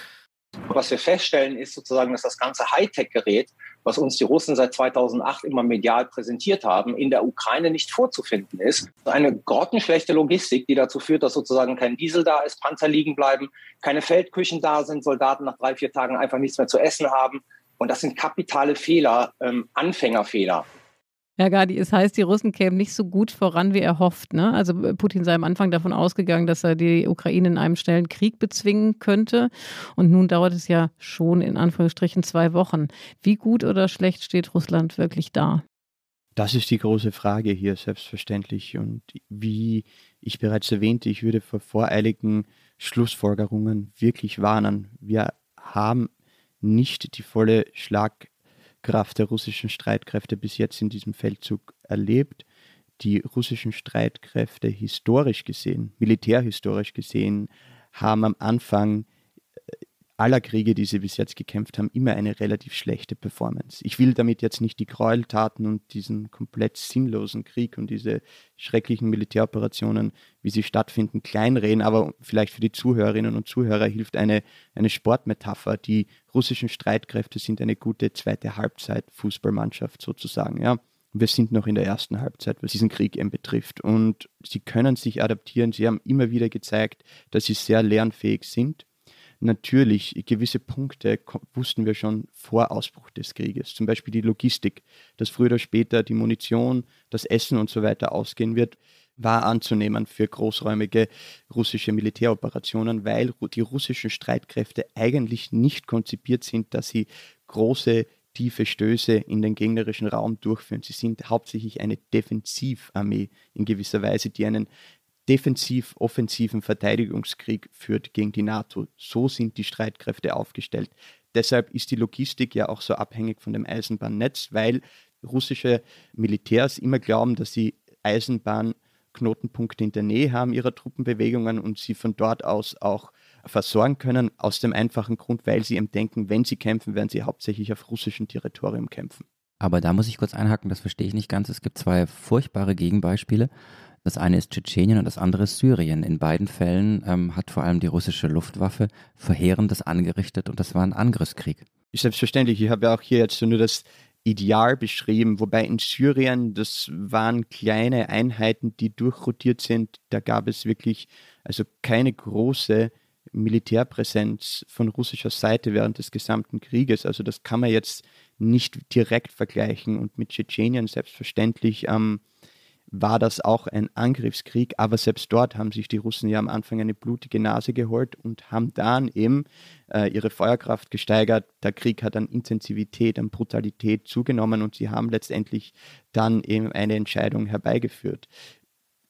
Was wir feststellen, ist sozusagen, dass das ganze Hightech-Gerät, was uns die Russen seit 2008 immer medial präsentiert haben, in der Ukraine nicht vorzufinden ist. Eine grottenschlechte Logistik, die dazu führt, dass sozusagen kein Diesel da ist, Panzer liegen bleiben, keine Feldküchen da sind, Soldaten nach drei, vier Tagen einfach nichts mehr zu essen haben. Und das sind kapitale Fehler, ähm, Anfängerfehler. Ja, Gadi, es heißt, die Russen kämen nicht so gut voran, wie er hofft. Ne? Also äh, Putin sei am Anfang davon ausgegangen, dass er die Ukraine in einem schnellen Krieg bezwingen könnte. Und nun dauert es ja schon in Anführungsstrichen zwei Wochen. Wie gut oder schlecht steht Russland wirklich da? Das ist die große Frage hier, selbstverständlich. Und wie ich bereits erwähnte, ich würde vor voreiligen Schlussfolgerungen wirklich warnen. Wir haben nicht die volle Schlagkraft der russischen Streitkräfte bis jetzt in diesem Feldzug erlebt. Die russischen Streitkräfte historisch gesehen, militärhistorisch gesehen, haben am Anfang aller Kriege, die sie bis jetzt gekämpft haben, immer eine relativ schlechte Performance. Ich will damit jetzt nicht die Gräueltaten und diesen komplett sinnlosen Krieg und diese schrecklichen Militäroperationen, wie sie stattfinden, kleinreden, aber vielleicht für die Zuhörerinnen und Zuhörer hilft eine, eine Sportmetapher. Die russischen Streitkräfte sind eine gute zweite Halbzeit Fußballmannschaft sozusagen, ja. Wir sind noch in der ersten Halbzeit, was diesen Krieg eben betrifft. Und sie können sich adaptieren. Sie haben immer wieder gezeigt, dass sie sehr lernfähig sind natürlich gewisse Punkte wussten wir schon vor Ausbruch des Krieges. Zum Beispiel die Logistik, dass früher oder später die Munition, das Essen und so weiter ausgehen wird, war anzunehmen für großräumige russische Militäroperationen, weil die russischen Streitkräfte eigentlich nicht konzipiert sind, dass sie große tiefe Stöße in den gegnerischen Raum durchführen. Sie sind hauptsächlich eine Defensivarmee in gewisser Weise, die einen defensiv-offensiven Verteidigungskrieg führt gegen die NATO. So sind die Streitkräfte aufgestellt. Deshalb ist die Logistik ja auch so abhängig von dem Eisenbahnnetz, weil russische Militärs immer glauben, dass sie Eisenbahnknotenpunkte in der Nähe haben ihrer Truppenbewegungen und sie von dort aus auch versorgen können, aus dem einfachen Grund, weil sie eben denken, wenn sie kämpfen, werden sie hauptsächlich auf russischem Territorium kämpfen. Aber da muss ich kurz einhaken, das verstehe ich nicht ganz. Es gibt zwei furchtbare Gegenbeispiele. Das eine ist Tschetschenien und das andere ist Syrien. In beiden Fällen ähm, hat vor allem die russische Luftwaffe Verheerendes angerichtet und das war ein Angriffskrieg. Selbstverständlich. Ich habe ja auch hier jetzt nur das Ideal beschrieben, wobei in Syrien, das waren kleine Einheiten, die durchrotiert sind. Da gab es wirklich also keine große Militärpräsenz von russischer Seite während des gesamten Krieges. Also das kann man jetzt nicht direkt vergleichen. Und mit Tschetschenien selbstverständlich ähm, war das auch ein Angriffskrieg, aber selbst dort haben sich die Russen ja am Anfang eine blutige Nase geholt und haben dann eben äh, ihre Feuerkraft gesteigert. Der Krieg hat an Intensivität, an Brutalität zugenommen und sie haben letztendlich dann eben eine Entscheidung herbeigeführt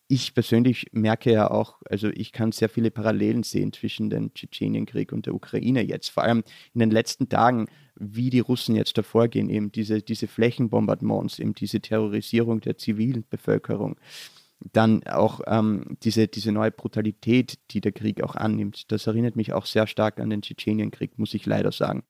ich persönlich merke ja auch, also ich kann sehr viele Parallelen sehen zwischen dem Tschetschenienkrieg und der Ukraine jetzt. Vor allem in den letzten Tagen, wie die Russen jetzt davor gehen, eben diese, diese Flächenbombardements, eben diese Terrorisierung der zivilen Bevölkerung. Dann auch ähm, diese, diese neue Brutalität, die der Krieg auch annimmt. Das erinnert mich auch sehr stark an den Tschetschenienkrieg, muss ich leider sagen.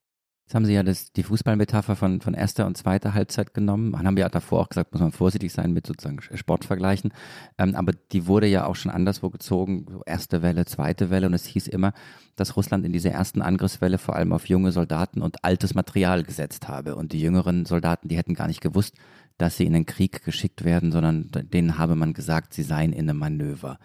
Jetzt haben Sie ja das, die Fußballmetapher von, von erster und zweiter Halbzeit genommen. Man haben ja davor auch gesagt, muss man vorsichtig sein mit sozusagen Sportvergleichen. Ähm, aber die wurde ja auch schon anderswo gezogen, erste Welle, zweite Welle. Und es hieß immer, dass Russland in dieser ersten Angriffswelle vor allem auf junge Soldaten und altes Material gesetzt habe. Und die jüngeren Soldaten, die hätten gar nicht gewusst, dass sie in den Krieg geschickt werden, sondern denen habe man gesagt, sie seien in einem Manöver.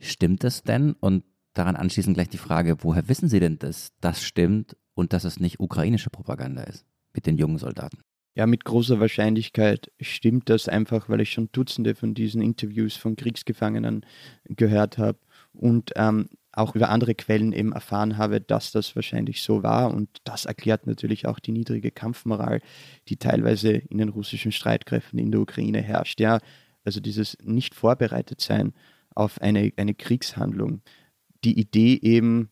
Stimmt es denn? Und daran anschließend gleich die Frage, woher wissen Sie denn, dass das stimmt und dass es nicht ukrainische Propaganda ist mit den jungen Soldaten. Ja, mit großer Wahrscheinlichkeit stimmt das einfach, weil ich schon Dutzende von diesen Interviews von Kriegsgefangenen gehört habe und ähm, auch über andere Quellen eben erfahren habe, dass das wahrscheinlich so war. Und das erklärt natürlich auch die niedrige Kampfmoral, die teilweise in den russischen Streitkräften in der Ukraine herrscht. Ja, also dieses nicht vorbereitet sein auf eine, eine Kriegshandlung. Die Idee eben,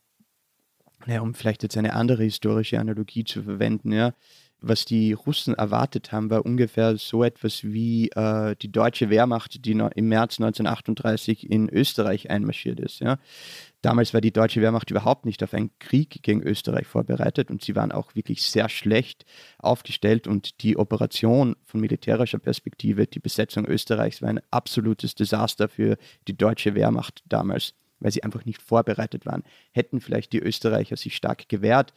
ja, um vielleicht jetzt eine andere historische Analogie zu verwenden, ja, was die Russen erwartet haben, war ungefähr so etwas wie äh, die deutsche Wehrmacht, die im März 1938 in Österreich einmarschiert ist. Ja. Damals war die deutsche Wehrmacht überhaupt nicht auf einen Krieg gegen Österreich vorbereitet und sie waren auch wirklich sehr schlecht aufgestellt und die Operation von militärischer Perspektive, die Besetzung Österreichs, war ein absolutes Desaster für die deutsche Wehrmacht damals weil sie einfach nicht vorbereitet waren. Hätten vielleicht die Österreicher sich stark gewehrt,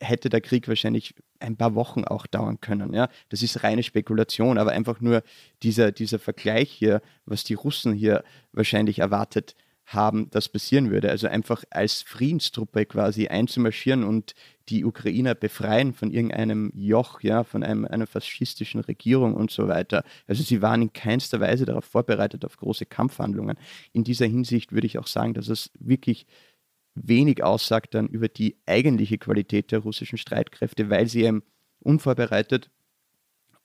hätte der Krieg wahrscheinlich ein paar Wochen auch dauern können. Ja? Das ist reine Spekulation, aber einfach nur dieser, dieser Vergleich hier, was die Russen hier wahrscheinlich erwartet haben, das passieren würde. Also einfach als Friedenstruppe quasi einzumarschieren und die Ukrainer befreien von irgendeinem Joch, ja, von einem, einer faschistischen Regierung und so weiter. Also sie waren in keinster Weise darauf vorbereitet, auf große Kampfhandlungen. In dieser Hinsicht würde ich auch sagen, dass es wirklich wenig aussagt dann über die eigentliche Qualität der russischen Streitkräfte, weil sie eben unvorbereitet,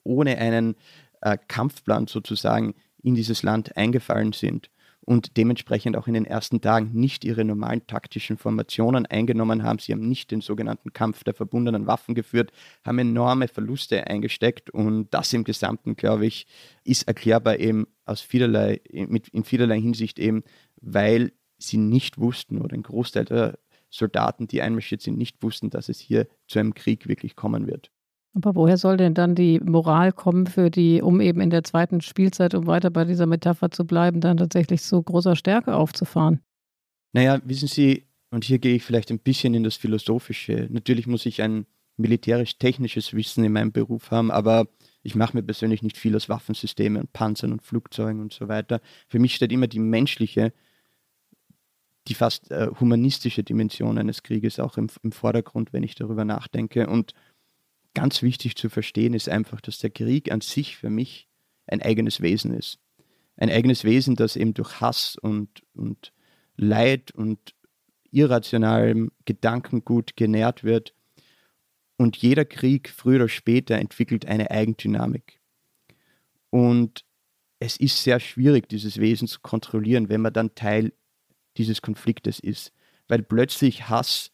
ohne einen äh, Kampfplan sozusagen in dieses Land eingefallen sind und dementsprechend auch in den ersten Tagen nicht ihre normalen taktischen Formationen eingenommen haben. Sie haben nicht den sogenannten Kampf der verbundenen Waffen geführt, haben enorme Verluste eingesteckt und das im Gesamten, glaube ich, ist erklärbar eben aus vielerlei, mit, in vielerlei Hinsicht eben, weil sie nicht wussten oder ein Großteil der Soldaten, die einmarschiert sind, nicht wussten, dass es hier zu einem Krieg wirklich kommen wird. Aber woher soll denn dann die Moral kommen für die, um eben in der zweiten Spielzeit, um weiter bei dieser Metapher zu bleiben, dann tatsächlich so großer Stärke aufzufahren? Naja, wissen Sie, und hier gehe ich vielleicht ein bisschen in das Philosophische. Natürlich muss ich ein militärisch-technisches Wissen in meinem Beruf haben, aber ich mache mir persönlich nicht viel aus Waffensystemen und Panzern und Flugzeugen und so weiter. Für mich steht immer die menschliche, die fast äh, humanistische Dimension eines Krieges auch im, im Vordergrund, wenn ich darüber nachdenke. Und ganz wichtig zu verstehen ist einfach, dass der Krieg an sich für mich ein eigenes Wesen ist. Ein eigenes Wesen, das eben durch Hass und, und Leid und irrationalem Gedankengut genährt wird. Und jeder Krieg, früher oder später, entwickelt eine Eigendynamik. Und es ist sehr schwierig, dieses Wesen zu kontrollieren, wenn man dann Teil dieses Konfliktes ist, weil plötzlich Hass,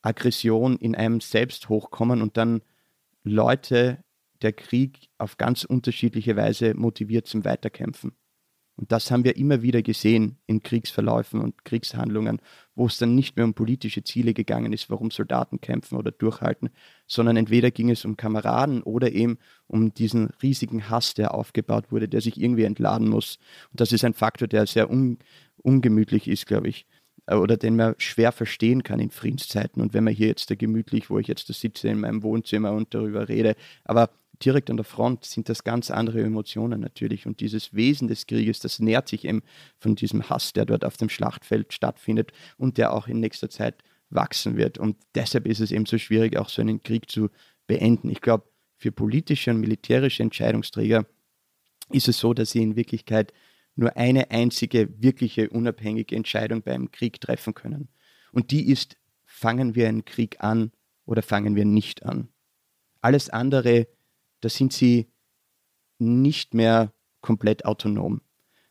Aggression in einem selbst hochkommen und dann Leute der Krieg auf ganz unterschiedliche Weise motiviert zum Weiterkämpfen. Und das haben wir immer wieder gesehen in Kriegsverläufen und Kriegshandlungen, wo es dann nicht mehr um politische Ziele gegangen ist, warum Soldaten kämpfen oder durchhalten, sondern entweder ging es um Kameraden oder eben um diesen riesigen Hass, der aufgebaut wurde, der sich irgendwie entladen muss. Und das ist ein Faktor, der sehr un ungemütlich ist, glaube ich. Äh, oder den man schwer verstehen kann in Friedenszeiten. Und wenn man hier jetzt da gemütlich, wo ich jetzt da sitze in meinem Wohnzimmer und darüber rede, aber direkt an der Front sind das ganz andere Emotionen natürlich. Und dieses Wesen des Krieges, das nährt sich eben von diesem Hass, der dort auf dem Schlachtfeld stattfindet und der auch in nächster Zeit wachsen wird. Und deshalb ist es eben so schwierig, auch so einen Krieg zu beenden. Ich glaube, für politische und militärische Entscheidungsträger ist es so, dass sie in Wirklichkeit nur eine einzige wirkliche unabhängige Entscheidung beim Krieg treffen können. Und die ist, fangen wir einen Krieg an oder fangen wir nicht an. Alles andere, da sind sie nicht mehr komplett autonom.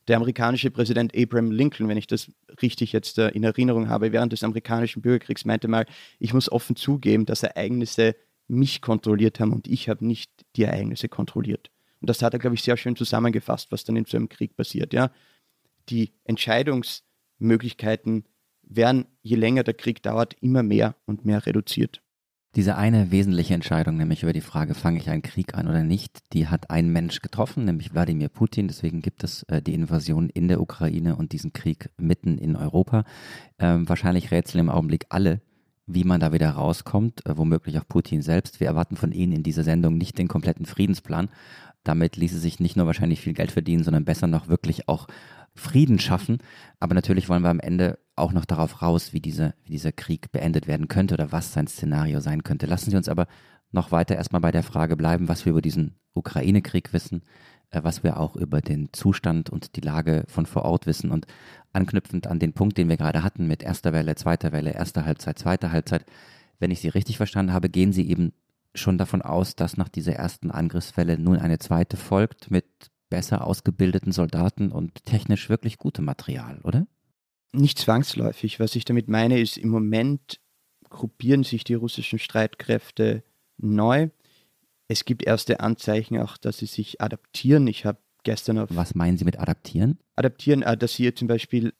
Der amerikanische Präsident Abraham Lincoln, wenn ich das richtig jetzt äh, in Erinnerung habe, während des amerikanischen Bürgerkriegs meinte mal, ich muss offen zugeben, dass Ereignisse mich kontrolliert haben und ich habe nicht die Ereignisse kontrolliert. Und das hat er, glaube ich, sehr schön zusammengefasst, was dann in so einem Krieg passiert. Ja? Die Entscheidungsmöglichkeiten werden, je länger der Krieg dauert, immer mehr und mehr reduziert. Diese eine wesentliche Entscheidung, nämlich über die Frage, fange ich einen Krieg an oder nicht, die hat ein Mensch getroffen, nämlich Wladimir Putin. Deswegen gibt es äh, die Invasion in der Ukraine und diesen Krieg mitten in Europa. Ähm, wahrscheinlich rätseln im Augenblick alle, wie man da wieder rauskommt, äh, womöglich auch Putin selbst. Wir erwarten von Ihnen in dieser Sendung nicht den kompletten Friedensplan, damit ließe sich nicht nur wahrscheinlich viel Geld verdienen, sondern besser noch wirklich auch Frieden schaffen. Aber natürlich wollen wir am Ende auch noch darauf raus, wie, diese, wie dieser Krieg beendet werden könnte oder was sein Szenario sein könnte. Lassen Sie uns aber noch weiter erstmal bei der Frage bleiben, was wir über diesen Ukraine-Krieg wissen, was wir auch über den Zustand und die Lage von vor Ort wissen. Und anknüpfend an den Punkt, den wir gerade hatten mit erster Welle, zweiter Welle, erster Halbzeit, zweiter Halbzeit, wenn ich Sie richtig verstanden habe, gehen Sie eben schon davon aus, dass nach dieser ersten Angriffswelle nun eine zweite folgt mit besser ausgebildeten Soldaten und technisch wirklich gutem Material, oder? Nicht zwangsläufig. Was ich damit meine, ist, im Moment gruppieren sich die russischen Streitkräfte neu. Es gibt erste Anzeichen auch, dass sie sich adaptieren. Ich habe gestern auf. Was meinen Sie mit adaptieren? Adaptieren, äh, dass sie zum Beispiel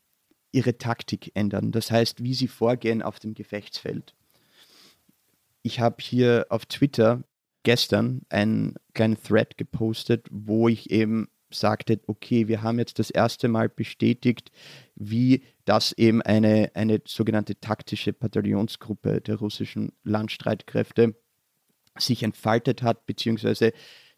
ihre Taktik ändern. Das heißt, wie sie vorgehen auf dem Gefechtsfeld ich habe hier auf Twitter gestern einen kleinen Thread gepostet, wo ich eben sagte, okay, wir haben jetzt das erste Mal bestätigt, wie das eben eine, eine sogenannte taktische Bataillonsgruppe der russischen Landstreitkräfte sich entfaltet hat, beziehungsweise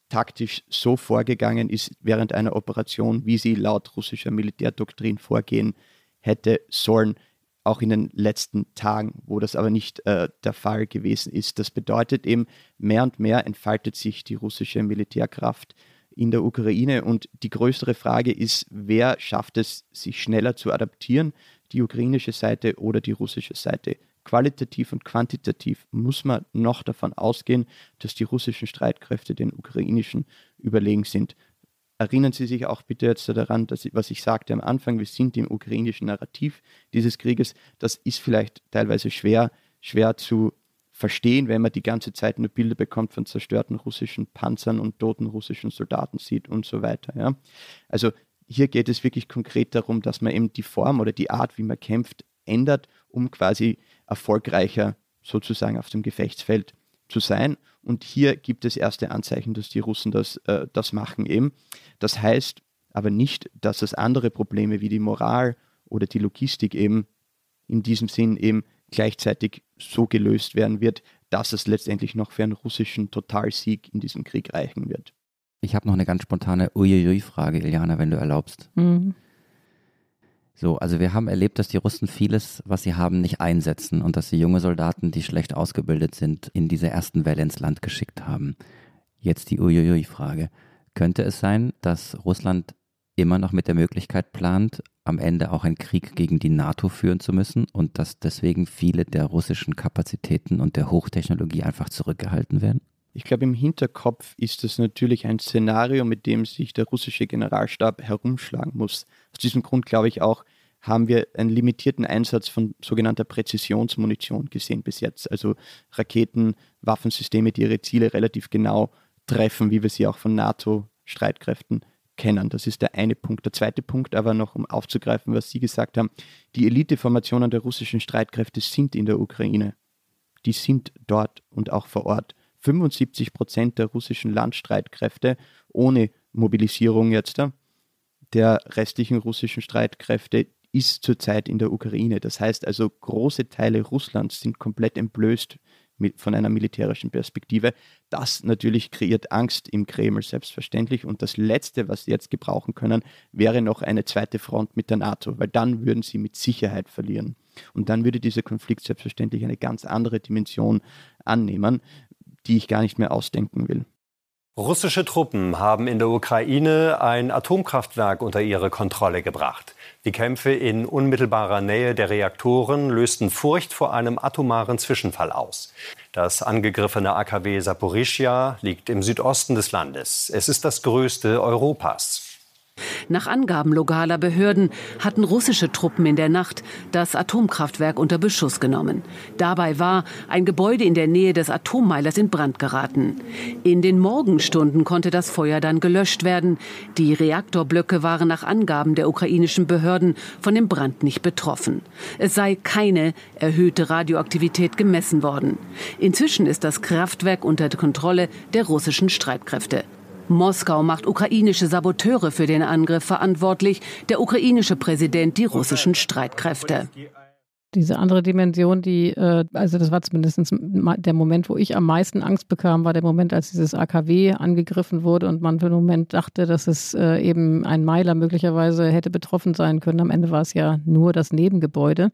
taktisch so vorgegangen ist während einer Operation, wie sie laut russischer Militärdoktrin vorgehen hätte sollen auch in den letzten Tagen, wo das aber nicht äh, der Fall gewesen ist. Das bedeutet eben, mehr und mehr entfaltet sich die russische Militärkraft in der Ukraine und die größere Frage ist, wer schafft es, sich schneller zu adaptieren, die ukrainische Seite oder die russische Seite. Qualitativ und quantitativ muss man noch davon ausgehen, dass die russischen Streitkräfte den ukrainischen überlegen sind. erinnern Sie sich auch bitte jetzt daran, dass, was ich sagte am Anfang, wir sind im ukrainischen Narrativ dieses Krieges. Das ist vielleicht teilweise schwer, schwer zu verstehen, wenn man die ganze Zeit nur Bilder bekommt von zerstörten russischen Panzern und toten russischen Soldaten sieht und so weiter. Ja. Also hier geht es wirklich konkret darum, dass man eben die Form oder die Art, wie man kämpft, ändert, um quasi erfolgreicher sozusagen auf dem Gefechtsfeld zu sein. Und hier gibt es erste Anzeichen, dass die Russen das, äh, das machen eben. Das heißt aber nicht, dass es andere Probleme wie die Moral oder die Logistik eben in diesem Sinn eben gleichzeitig so gelöst werden wird, dass es letztendlich noch für einen russischen Totalsieg in diesem Krieg reichen wird. Ich habe noch eine ganz spontane Uiuiui-Frage, Iliana, wenn du erlaubst. Mhm. So, also wir haben erlebt, dass die Russen vieles, was sie haben, nicht einsetzen und dass sie junge Soldaten, die schlecht ausgebildet sind, in dieser ersten Welle ins Land geschickt haben. Jetzt die Uiuiui-Frage. Könnte es sein, dass Russland immer noch mit der Möglichkeit plant, am Ende auch einen Krieg gegen die NATO führen zu müssen und dass deswegen viele der russischen Kapazitäten und der Hochtechnologie einfach zurückgehalten werden? Ich glaube, im Hinterkopf ist das natürlich ein Szenario, mit dem sich der russische Generalstab herumschlagen muss. Aus diesem Grund glaube ich auch, haben wir einen limitierten Einsatz von sogenannter Präzisionsmunition gesehen bis jetzt. Also Raketen, Waffensysteme, die ihre Ziele relativ genau treffen, wie wir sie auch von NATO-Streitkräften kennen. Das ist der eine Punkt. Der zweite Punkt aber noch, um aufzugreifen, was Sie gesagt haben, die Eliteformationen der russischen Streitkräfte sind in der Ukraine. Die sind dort und auch vor Ort. 75 Prozent der russischen Landstreitkräfte ohne Mobilisierung jetzt der restlichen russischen Streitkräfte ist zurzeit in der Ukraine. Das heißt also, große Teile Russlands sind komplett entblößt von einer militärischen Perspektive. Das natürlich kreiert Angst im Kreml selbstverständlich. Und das Letzte, was sie jetzt gebrauchen können, wäre noch eine zweite Front mit der NATO, weil dann würden sie mit Sicherheit verlieren. Und dann würde dieser Konflikt selbstverständlich eine ganz andere Dimension annehmen die ich gar nicht mehr ausdenken will. Russische Truppen haben in der Ukraine ein Atomkraftwerk unter ihre Kontrolle gebracht. Die Kämpfe in unmittelbarer Nähe der Reaktoren lösten Furcht vor einem atomaren Zwischenfall aus. Das angegriffene AKW Saporischia liegt im Südosten des Landes. Es ist das größte Europas. Nach Angaben lokaler Behörden hatten russische Truppen in der Nacht das Atomkraftwerk unter Beschuss genommen. Dabei war ein Gebäude in der Nähe des Atommeilers in Brand geraten. In den Morgenstunden konnte das Feuer dann gelöscht werden. Die Reaktorblöcke waren nach Angaben der ukrainischen Behörden von dem Brand nicht betroffen. Es sei keine erhöhte Radioaktivität gemessen worden. Inzwischen ist das Kraftwerk unter Kontrolle der russischen Streitkräfte. Moskau macht ukrainische Saboteure für den Angriff verantwortlich, der ukrainische Präsident die russischen Streitkräfte. Diese andere Dimension, die, äh, also das war zumindest der Moment, wo ich am meisten Angst bekam, war der Moment, als dieses AKW angegriffen wurde und man für einen Moment dachte, dass es äh, eben ein Meiler möglicherweise hätte betroffen sein können. Am Ende war es ja nur das Nebengebäude.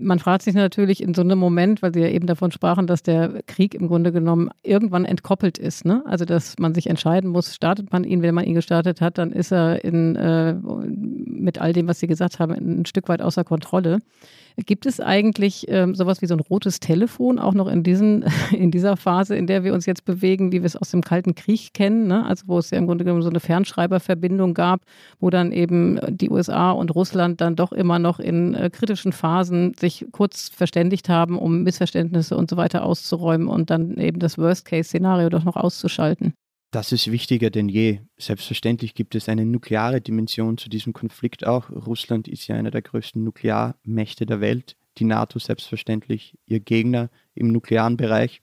Man fragt sich natürlich in so einem Moment, weil Sie ja eben davon sprachen, dass der Krieg im Grunde genommen irgendwann entkoppelt ist. Ne? Also, dass man sich entscheiden muss, startet man ihn, wenn man ihn gestartet hat, dann ist er in, äh, mit all dem, was Sie gesagt haben, ein Stück weit außer Kontrolle. Gibt es eigentlich ähm, sowas wie so ein rotes Telefon auch noch in, diesen, [laughs] in dieser Phase, in der wir uns jetzt bewegen, wie wir es aus dem Kalten Krieg kennen? Ne? Also wo es ja im Grunde genommen so eine Fernschreiberverbindung gab, wo dann eben die USA und Russland dann doch immer noch in äh, kritischen Phasen sich kurz verständigt haben, um Missverständnisse und so weiter auszuräumen und dann eben das Worst-Case-Szenario doch noch auszuschalten. Das ist wichtiger denn je. Selbstverständlich gibt es eine nukleare Dimension zu diesem Konflikt auch. Russland ist ja einer der größten Nuklearmächte der Welt. Die NATO selbstverständlich ihr Gegner im nuklearen Bereich.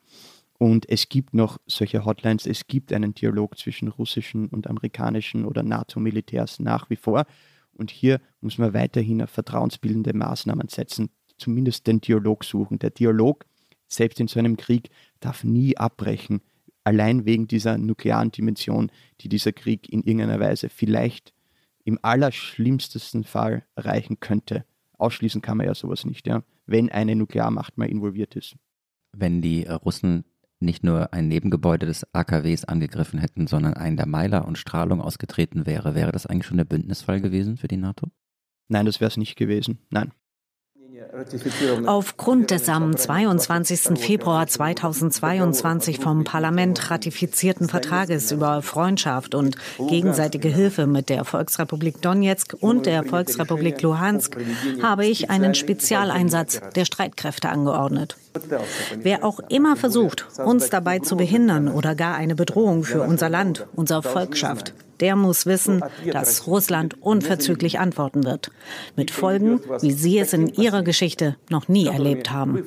Und es gibt noch solche Hotlines. Es gibt einen Dialog zwischen russischen und amerikanischen oder NATO-Militärs nach wie vor. Und hier muss man weiterhin auf vertrauensbildende Maßnahmen setzen, zumindest den Dialog suchen. Der Dialog, selbst in so einem Krieg, darf nie abbrechen allein wegen dieser nuklearen Dimension, die dieser Krieg in irgendeiner Weise vielleicht im allerschlimmsten Fall erreichen könnte. Ausschließen kann man ja sowas nicht, ja, wenn eine Nuklearmacht mal involviert ist. Wenn die äh, Russen nicht nur ein Nebengebäude des AKWs angegriffen hätten, sondern einen der Meiler und Strahlung ausgetreten wäre, wäre das eigentlich schon der Bündnisfall gewesen für die NATO? Nein, das wäre es nicht gewesen. Nein. Aufgrund des am 22. Februar 2022 vom Parlament ratifizierten Vertrages über Freundschaft und gegenseitige Hilfe mit der Volksrepublik Donetsk und der Volksrepublik Luhansk habe ich einen Spezialeinsatz der Streitkräfte angeordnet. Wer auch immer versucht, uns dabei zu behindern oder gar eine Bedrohung für unser Land, unser Volk schafft, der muss wissen, dass Russland unverzüglich antworten wird. Mit Folgen, wie Sie es in Ihrer Geschichte noch nie erlebt haben.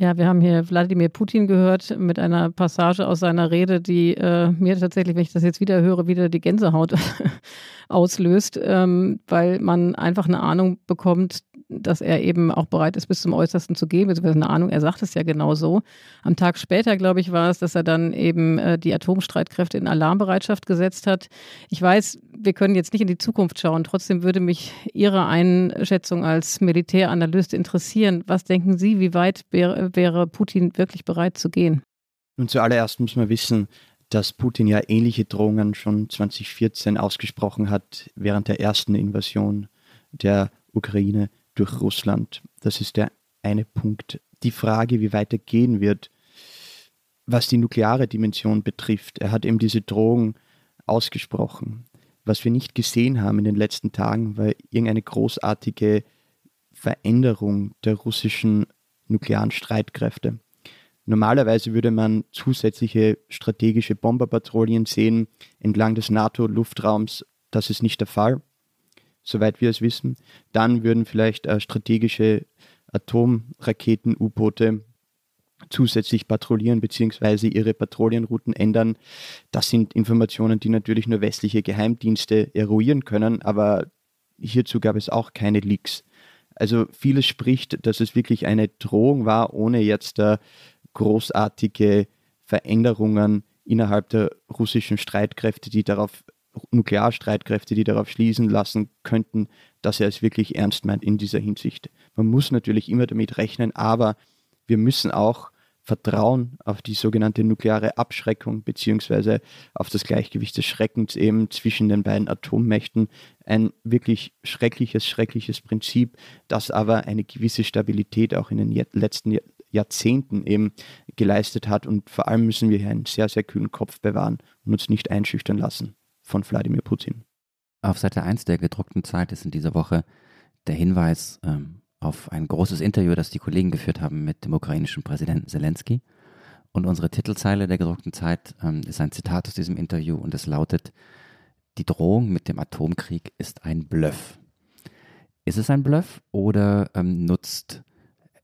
Ja, wir haben hier Wladimir Putin gehört mit einer Passage aus seiner Rede, die äh, mir tatsächlich, wenn ich das jetzt wieder höre, wieder die Gänsehaut [laughs] auslöst, ähm, weil man einfach eine Ahnung bekommt, dass er eben auch bereit ist, bis zum Äußersten zu gehen, beziehungsweise eine Ahnung, er sagt es ja genau so. Am Tag später, glaube ich, war es, dass er dann eben äh, die Atomstreitkräfte in Alarmbereitschaft gesetzt hat. Ich weiß, wir können jetzt nicht in die Zukunft schauen, trotzdem würde mich Ihre Einschätzung als Militäranalyst interessieren. Was denken Sie, wie weit wäre, wäre Putin wirklich bereit zu gehen? Nun, zuallererst muss man wissen, dass Putin ja ähnliche Drohungen schon 2014 ausgesprochen hat während der ersten Invasion der Ukraine durch Russland. Das ist der eine Punkt. Die Frage, wie weiter gehen wird, was die nukleare Dimension betrifft. Er hat eben diese Drohung ausgesprochen. Was wir nicht gesehen haben in den letzten Tagen, war irgendeine großartige Veränderung der russischen nuklearen Streitkräfte. Normalerweise würde man zusätzliche strategische Bomberpatrouillen sehen entlang des NATO-Luftraums. Das ist nicht der Fall soweit wir es wissen. Dann würden vielleicht äh, strategische Atomraketen, U-Boote zusätzlich patrouillieren bzw. ihre Patrouillenrouten ändern. Das sind Informationen, die natürlich nur westliche Geheimdienste eruieren können, aber hierzu gab es auch keine Leaks. Also vieles spricht, dass es wirklich eine Drohung war, ohne jetzt da großartige Veränderungen innerhalb der russischen Streitkräfte, die darauf Nuklearstreitkräfte, die darauf schließen lassen könnten, dass er es wirklich ernst meint in dieser Hinsicht. Man muss natürlich immer damit rechnen, aber wir müssen auch Vertrauen auf die sogenannte nukleare Abschreckung beziehungsweise auf das Gleichgewicht des Schreckens eben zwischen den beiden Atommächten. Ein wirklich schreckliches, schreckliches Prinzip, das aber eine gewisse Stabilität auch in den letzten Jahrzehnten eben geleistet hat. Und vor allem müssen wir hier einen sehr, sehr kühlen Kopf bewahren und uns nicht einschüchtern lassen von Wladimir Putin. Auf Seite 1 der gedruckten Zeit ist in dieser Woche der Hinweis ähm, auf ein großes Interview, das die Kollegen geführt haben mit dem ukrainischen Präsidenten Zelensky. Und unsere Titelzeile der gedruckten Zeit ähm, ist ein Zitat aus diesem Interview und es lautet, die Drohung mit dem Atomkrieg ist ein Bluff. Ist es ein Bluff oder ähm, nutzt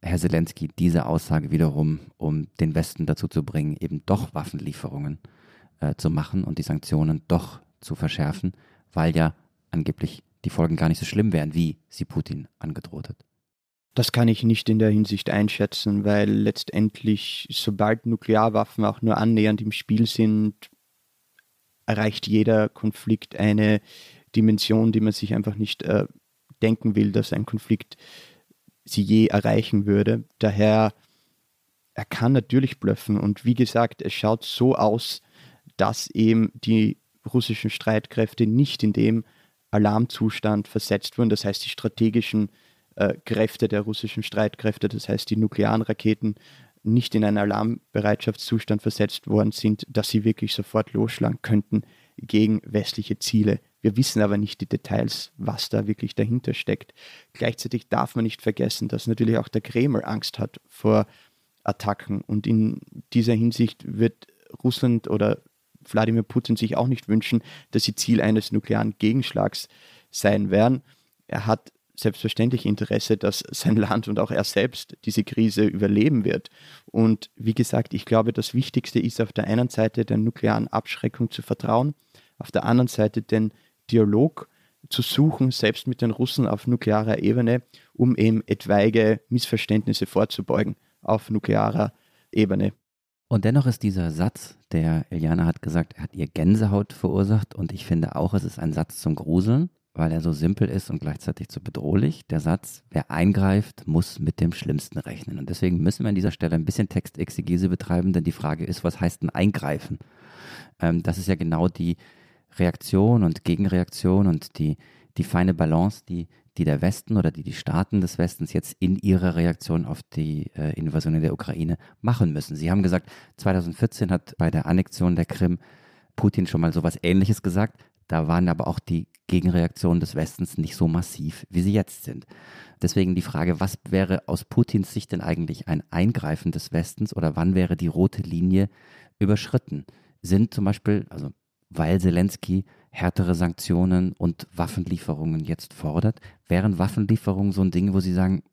Herr Zelensky diese Aussage wiederum, um den Westen dazu zu bringen, eben doch Waffenlieferungen äh, zu machen und die Sanktionen doch zu verschärfen, weil ja angeblich die Folgen gar nicht so schlimm wären, wie sie Putin angedroht hat. Das kann ich nicht in der Hinsicht einschätzen, weil letztendlich, sobald Nuklearwaffen auch nur annähernd im Spiel sind, erreicht jeder Konflikt eine Dimension, die man sich einfach nicht äh, denken will, dass ein Konflikt sie je erreichen würde. Daher, er kann natürlich blöffen und wie gesagt, es schaut so aus, dass eben die russischen Streitkräfte nicht in dem Alarmzustand versetzt wurden. Das heißt, die strategischen äh, Kräfte der russischen Streitkräfte, das heißt die nuklearen Raketen, nicht in einen Alarmbereitschaftszustand versetzt worden sind, dass sie wirklich sofort losschlagen könnten gegen westliche Ziele. Wir wissen aber nicht die Details, was da wirklich dahinter steckt. Gleichzeitig darf man nicht vergessen, dass natürlich auch der Kreml Angst hat vor Attacken. Und in dieser Hinsicht wird Russland oder Wladimir Putin sich auch nicht wünschen, dass sie Ziel eines nuklearen Gegenschlags sein werden. Er hat selbstverständlich Interesse, dass sein Land und auch er selbst diese Krise überleben wird. Und wie gesagt, ich glaube, das Wichtigste ist auf der einen Seite der nuklearen Abschreckung zu vertrauen, auf der anderen Seite den Dialog zu suchen, selbst mit den Russen auf nuklearer Ebene, um eben etwaige Missverständnisse vorzubeugen auf nuklearer Ebene. Und dennoch ist dieser Satz, der Eliana hat gesagt, er hat ihr Gänsehaut verursacht und ich finde auch, es ist ein Satz zum Gruseln, weil er so simpel ist und gleichzeitig so bedrohlich. Der Satz, wer eingreift, muss mit dem Schlimmsten rechnen. Und deswegen müssen wir an dieser Stelle ein bisschen Textexegese betreiben, denn die Frage ist, was heißt denn eingreifen? Ähm, das ist ja genau die Reaktion und Gegenreaktion und die, die feine Balance, die, die der Westen oder die die Staaten des Westens jetzt in ihrer Reaktion auf die äh, Invasion in der Ukraine machen müssen. Sie haben gesagt, 2014 hat bei der Annexion der Krim Putin schon mal sowas Ähnliches gesagt. Da waren aber auch die Gegenreaktionen des Westens nicht so massiv, wie sie jetzt sind. Deswegen die Frage, was wäre aus Putins Sicht denn eigentlich ein Eingreifen des Westens oder wann wäre die rote Linie überschritten? Sind zum Beispiel, also weil Zelensky härtere Sanktionen und Waffenlieferungen jetzt fordert. Wären Waffenlieferungen so ein Ding, wo Sie sagen,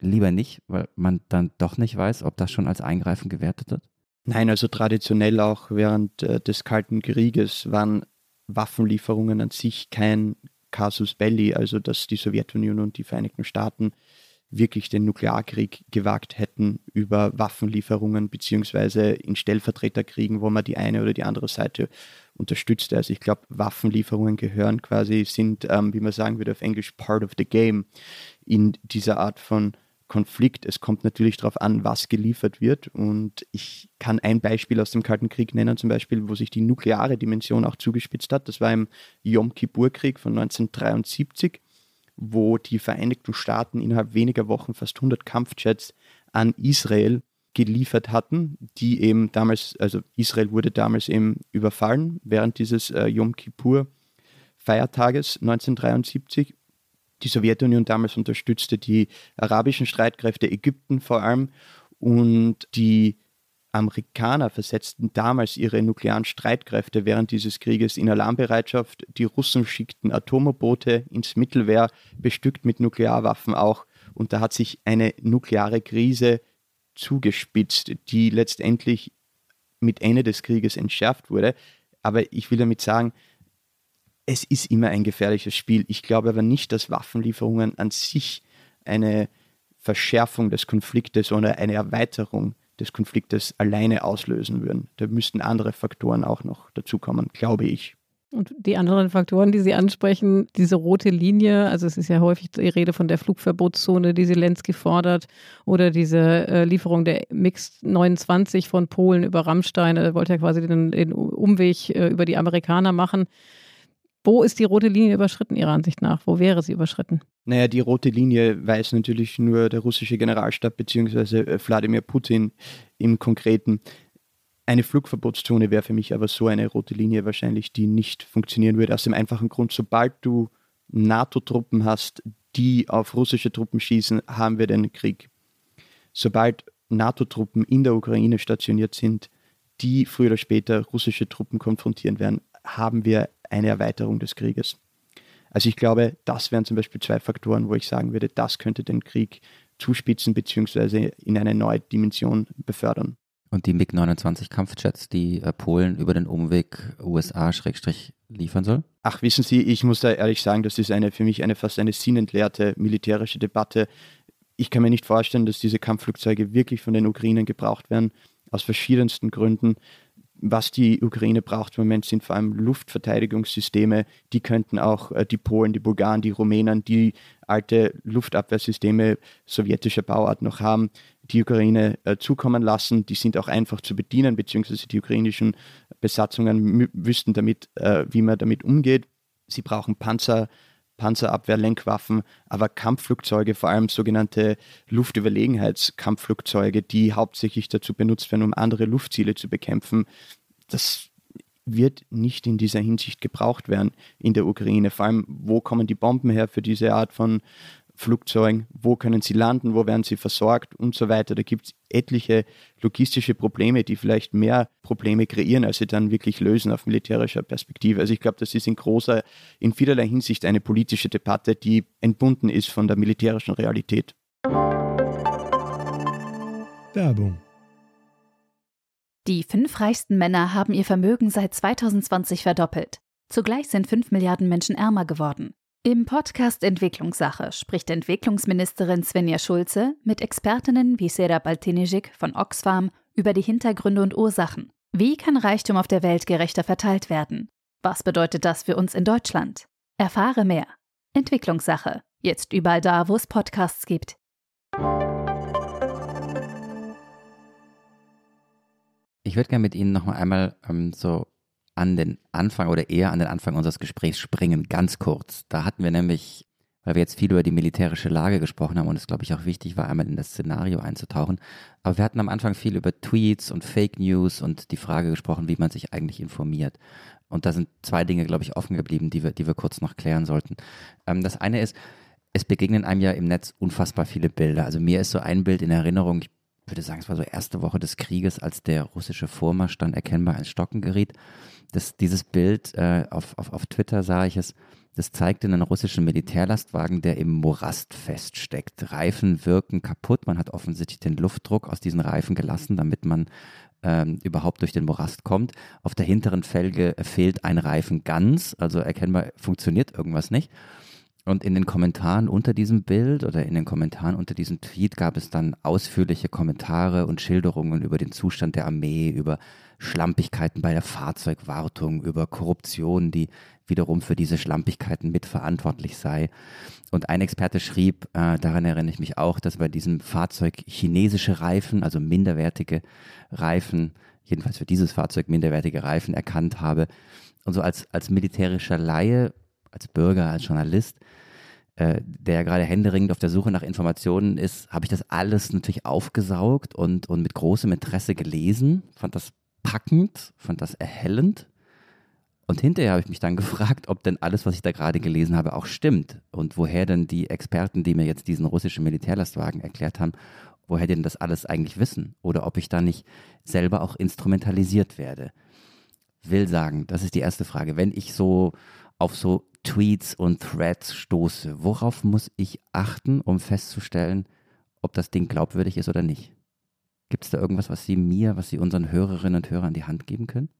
lieber nicht, weil man dann doch nicht weiß, ob das schon als Eingreifen gewertet wird? Nein, also traditionell auch während äh, des Kalten Krieges waren Waffenlieferungen an sich kein Casus Belli, also dass die Sowjetunion und die Vereinigten Staaten wirklich den Nuklearkrieg gewagt hätten über Waffenlieferungen beziehungsweise in Stellvertreterkriegen, wo man die eine oder die andere Seite unterstützte. Also ich glaube, Waffenlieferungen gehören quasi, sind, ähm, wie man sagen würde auf Englisch, part of the game in dieser Art von Konflikt. Es kommt natürlich darauf an, was geliefert wird. Und ich kann ein Beispiel aus dem Kalten Krieg nennen, zum Beispiel, wo sich die nukleare Dimension auch zugespitzt hat. Das war im Yom Kippur-Krieg von 1973 wo die Vereinigten Staaten innerhalb weniger Wochen fast 100 Kampfjets an Israel geliefert hatten, die eben damals, also Israel wurde damals eben überfallen während dieses äh, Yom Kippur Feiertages 1973. Die Sowjetunion damals unterstützte die arabischen Streitkräfte, Ägypten vor allem, und die Amerikaner versetzten damals ihre nuklearen Streitkräfte während dieses Krieges in Alarmbereitschaft. Die Russen schickten Atomboote ins Mittelmeer, bestückt mit Nuklearwaffen auch. Und da hat sich eine nukleare Krise zugespitzt, die letztendlich mit Ende des Krieges entschärft wurde. Aber ich will damit sagen, es ist immer ein gefährliches Spiel. Ich glaube aber nicht, dass Waffenlieferungen an sich eine Verschärfung des Konfliktes oder eine Erweiterung des Konfliktes alleine auslösen würden. Da müssten andere Faktoren auch noch dazukommen, glaube ich. Und die anderen Faktoren, die Sie ansprechen, diese rote Linie, also es ist ja häufig die Rede von der Flugverbotszone, die Zelensky fordert, oder diese äh, Lieferung der Mix 29 von Polen über Rammstein, er wollte ja quasi den, den Umweg äh, über die Amerikaner machen. Wo ist die rote Linie überschritten, Ihrer Ansicht nach? Wo wäre sie überschritten? Naja, die rote Linie weiß natürlich nur der russische Generalstab bzw. Äh, Wladimir Putin im Konkreten. Eine Flugverbotszone wäre für mich aber so eine rote Linie wahrscheinlich, die nicht funktionieren würde. Aus dem einfachen Grund, sobald du NATO-Truppen hast, die auf russische Truppen schießen, haben wir den Krieg. Sobald NATO-Truppen in der Ukraine stationiert sind, die früher oder später russische Truppen konfrontieren werden, haben wir eine Erweiterung des Krieges. Also ich glaube, das wären zum Beispiel zwei Faktoren, wo ich sagen würde, das könnte den Krieg zuspitzen bzw. in eine neue Dimension befördern. Und die MiG-29 Kampfjets, die äh, Polen über den Umweg USA liefern soll? Ach, wissen Sie, ich muss da ehrlich sagen, das ist eine für mich eine fast eine sinnentleerte militärische Debatte. Ich kann mir nicht vorstellen, dass diese Kampfflugzeuge wirklich von den Ukrainern gebraucht werden, aus verschiedensten Gründen was die Ukraine braucht im Moment sind vor allem Luftverteidigungssysteme. Die könnten auch äh, die Polen, die Bulgaren, die Rumänen, die alte Luftabwehrsysteme sowjetischer Bauart noch haben, die Ukraine äh, zukommen lassen. Die sind auch einfach zu bedienen, beziehungsweise die ukrainischen Besatzungen wüssten damit, äh, wie man damit umgeht. Sie brauchen Panzer, Panzerabwehrlenkwaffen, aber Kampfflugzeuge, vor allem sogenannte Luftüberlegenheitskampfflugzeuge, die hauptsächlich dazu benutzt werden, um andere Luftziele zu bekämpfen, das wird nicht in dieser Hinsicht gebraucht werden in der Ukraine. Vor allem, wo kommen die Bomben her für diese Art von Flugzeugen, wo können sie landen, wo werden sie versorgt und so weiter. Da gibt es etliche logistische Probleme, die vielleicht mehr Probleme kreieren, als sie dann wirklich lösen auf militärischer Perspektive. Also ich glaube, das ist in großer, in vielerlei Hinsicht eine politische Debatte, die entbunden ist von der militärischen Realität. Werbung. Die fünf reichsten Männer haben ihr Vermögen seit 2020 verdoppelt. Zugleich sind fünf Milliarden Menschen ärmer geworden. Im Podcast Entwicklungssache spricht Entwicklungsministerin Svenja Schulze mit Expertinnen wie Sera Baltinijik von Oxfam über die Hintergründe und Ursachen. Wie kann Reichtum auf der Welt gerechter verteilt werden? Was bedeutet das für uns in Deutschland? Erfahre mehr. Entwicklungssache. Jetzt überall da, wo es Podcasts gibt. Ich würde gerne mit Ihnen noch mal einmal ähm, so an den Anfang oder eher an den Anfang unseres Gesprächs springen, ganz kurz. Da hatten wir nämlich, weil wir jetzt viel über die militärische Lage gesprochen haben und es, glaube ich, auch wichtig war, einmal in das Szenario einzutauchen. Aber wir hatten am Anfang viel über Tweets und Fake News und die Frage gesprochen, wie man sich eigentlich informiert. Und da sind zwei Dinge, glaube ich, offen geblieben, die wir, die wir kurz noch klären sollten. Ähm, das eine ist, es begegnen einem ja im Netz unfassbar viele Bilder. Also mir ist so ein Bild in Erinnerung, ich würde sagen, es war so erste Woche des Krieges, als der russische Vormarsch dann erkennbar ins Stocken geriet. Das, dieses Bild äh, auf, auf, auf Twitter sah ich es, das zeigte einen russischen Militärlastwagen, der im Morast feststeckt. Reifen wirken kaputt. Man hat offensichtlich den Luftdruck aus diesen Reifen gelassen, damit man ähm, überhaupt durch den Morast kommt. Auf der hinteren Felge fehlt ein Reifen ganz, also erkennbar funktioniert irgendwas nicht. Und in den Kommentaren unter diesem Bild oder in den Kommentaren unter diesem Tweet gab es dann ausführliche Kommentare und Schilderungen über den Zustand der Armee, über Schlampigkeiten bei der Fahrzeugwartung, über Korruption, die wiederum für diese Schlampigkeiten mitverantwortlich sei. Und ein Experte schrieb, äh, daran erinnere ich mich auch, dass bei diesem Fahrzeug chinesische Reifen, also minderwertige Reifen, jedenfalls für dieses Fahrzeug minderwertige Reifen erkannt habe. Und so als, als militärischer Laie als Bürger, als Journalist, äh, der gerade händeringend auf der Suche nach Informationen ist, habe ich das alles natürlich aufgesaugt und, und mit großem Interesse gelesen, fand das packend, fand das erhellend. Und hinterher habe ich mich dann [laughs] gefragt, ob denn alles, was ich da gerade gelesen habe, auch stimmt und woher denn die Experten, die mir jetzt diesen russischen Militärlastwagen erklärt haben, woher denn das alles eigentlich wissen oder ob ich da nicht selber auch instrumentalisiert werde. Will sagen, das ist die erste Frage. Wenn ich so auf so Tweets und Threads stoße, worauf muss ich achten, um festzustellen, ob das Ding glaubwürdig ist oder nicht? Gibt es da irgendwas, was Sie mir, was Sie unseren Hörerinnen und Hörern die Hand geben können?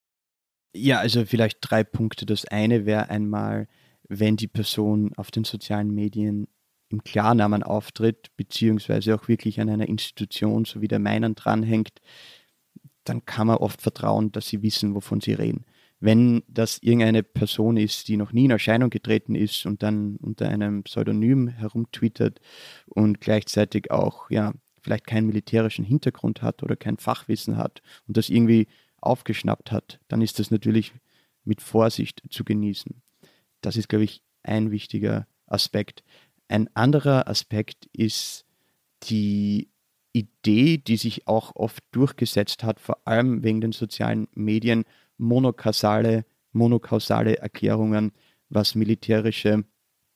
Ja, also vielleicht drei Punkte. Das eine wäre einmal, wenn die Person auf den sozialen Medien im Klarnamen auftritt, beziehungsweise auch wirklich an einer Institution, so wie der meinen dranhängt, dann kann man oft vertrauen, dass sie wissen, wovon sie reden wenn das irgendeine Person ist, die noch nie in Erscheinung getreten ist und dann unter einem Pseudonym herumtwittert und gleichzeitig auch ja vielleicht keinen militärischen Hintergrund hat oder kein Fachwissen hat und das irgendwie aufgeschnappt hat, dann ist das natürlich mit Vorsicht zu genießen. Das ist, glaube ich, ein wichtiger Aspekt. Ein anderer Aspekt ist die Idee, die sich auch oft durchgesetzt hat, vor allem wegen den sozialen Medien, monokausale, monokausale Erklärungen, was militärische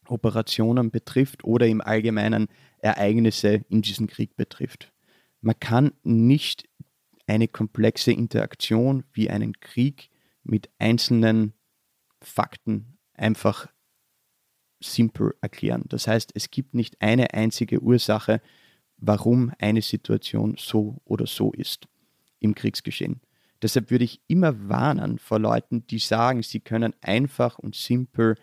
Operationen betrifft oder im Allgemeinen Ereignisse in diesem Krieg betrifft. Man kann nicht eine komplexe Interaktion wie einen Krieg mit einzelnen Fakten einfach simpel erklären. Das heißt, es gibt nicht eine einzige Ursache, warum eine Situation so oder so ist im Kriegsgeschehen. Deshalb würde ich immer warnen vor Leuten, die sagen, sie können einfach und simpel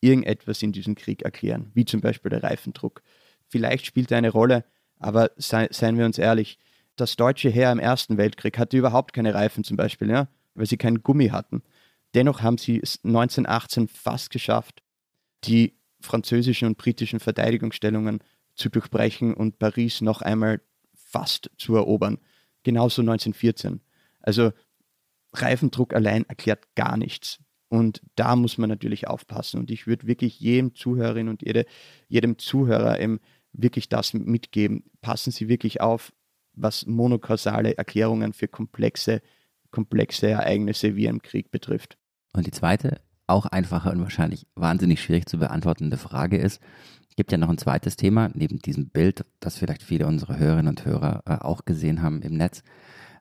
irgendetwas in diesem Krieg erklären, wie zum Beispiel der Reifendruck. Vielleicht spielt er eine Rolle, aber sei, seien wir uns ehrlich, das deutsche Heer im Ersten Weltkrieg hatte überhaupt keine Reifen zum Beispiel, ja, weil sie keinen Gummi hatten. Dennoch haben sie es 1918 fast geschafft, die französischen und britischen Verteidigungsstellungen zu durchbrechen und Paris noch einmal fast zu erobern. Genauso 1914. Also Reifendruck allein erklärt gar nichts. Und da muss man natürlich aufpassen. Und ich würde wirklich jedem Zuhörerin und jede, jedem Zuhörer eben wirklich das mitgeben. Passen Sie wirklich auf, was monokausale Erklärungen für komplexe, komplexe Ereignisse wie im Krieg betrifft. Und die zweite, auch einfache und wahrscheinlich wahnsinnig schwierig zu beantwortende Frage ist, es gibt ja noch ein zweites Thema, neben diesem Bild, das vielleicht viele unserer Hörerinnen und Hörer äh, auch gesehen haben im Netz.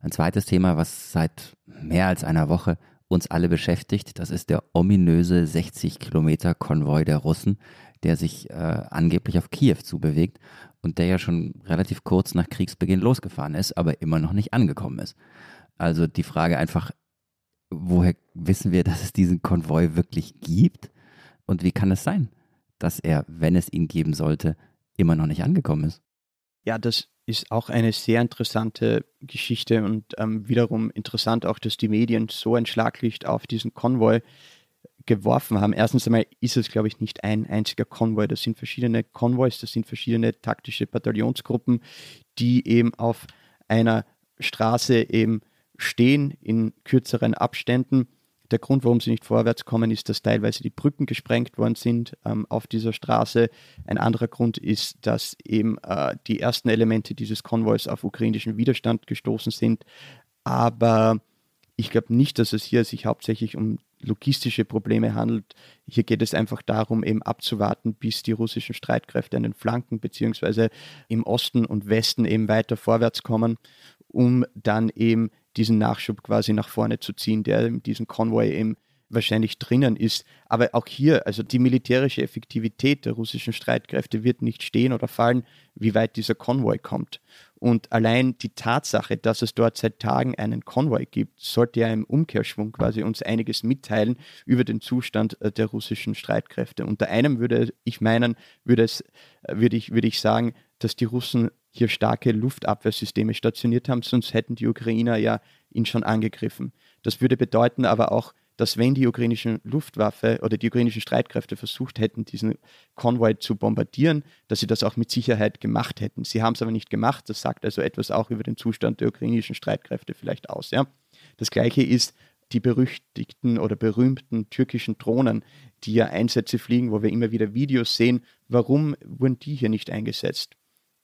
Ein zweites Thema, was seit mehr als einer Woche uns alle beschäftigt, das ist der ominöse 60 Kilometer Konvoi der Russen, der sich äh, angeblich auf Kiew zubewegt und der ja schon relativ kurz nach Kriegsbeginn losgefahren ist, aber immer noch nicht angekommen ist. Also die Frage einfach, woher wissen wir, dass es diesen Konvoi wirklich gibt und wie kann es sein, dass er, wenn es ihn geben sollte, immer noch nicht angekommen ist? Ja, das ist auch eine sehr interessante Geschichte und ähm, wiederum interessant auch, dass die Medien so ein Schlaglicht auf diesen Konvoi geworfen haben. Erstens einmal ist es, glaube ich, nicht ein einziger Konvoi. Das sind verschiedene Konvois, das sind verschiedene taktische Bataillonsgruppen, die eben auf einer Straße eben stehen in kürzeren Abständen. Der Grund, warum sie nicht vorwärts kommen, ist, dass teilweise die Brücken gesprengt worden sind ähm, auf dieser Straße. Ein anderer Grund ist, dass eben äh, die ersten Elemente dieses Konvois auf ukrainischen Widerstand gestoßen sind. Aber ich glaube nicht, dass es hier sich hauptsächlich um logistische Probleme handelt. Hier geht es einfach darum, eben abzuwarten, bis die russischen Streitkräfte an den Flanken beziehungsweise im Osten und Westen eben weiter vorwärts kommen, um dann eben diesen Nachschub quasi nach vorne zu ziehen, der in diesem Konvoi eben wahrscheinlich drinnen ist. Aber auch hier, also die militärische Effektivität der russischen Streitkräfte wird nicht stehen oder fallen, wie weit dieser Konvoi kommt. Und allein die Tatsache, dass es dort seit Tagen einen Konvoi gibt, sollte ja im Umkehrschwung quasi uns einiges mitteilen über den Zustand äh, der russischen Streitkräfte. Unter einem würde ich meinen, würde, es, äh, würde, ich, würde ich sagen, dass die Russen hier starke Luftabwehrsysteme stationiert haben, sonst hätten die Ukrainer ja ihn schon angegriffen. Das würde bedeuten aber auch, dass wenn die ukrainischen Luftwaffe oder die ukrainischen Streitkräfte versucht hätten, diesen Konvoi zu bombardieren, dass sie das auch mit Sicherheit gemacht hätten. Sie haben es aber nicht gemacht. Das sagt also etwas auch über den Zustand der ukrainischen Streitkräfte vielleicht aus. Ja? Das gleiche ist die berüchtigten oder berühmten türkischen Drohnen, die ja Einsätze fliegen, wo wir immer wieder Videos sehen. Warum wurden die hier nicht eingesetzt?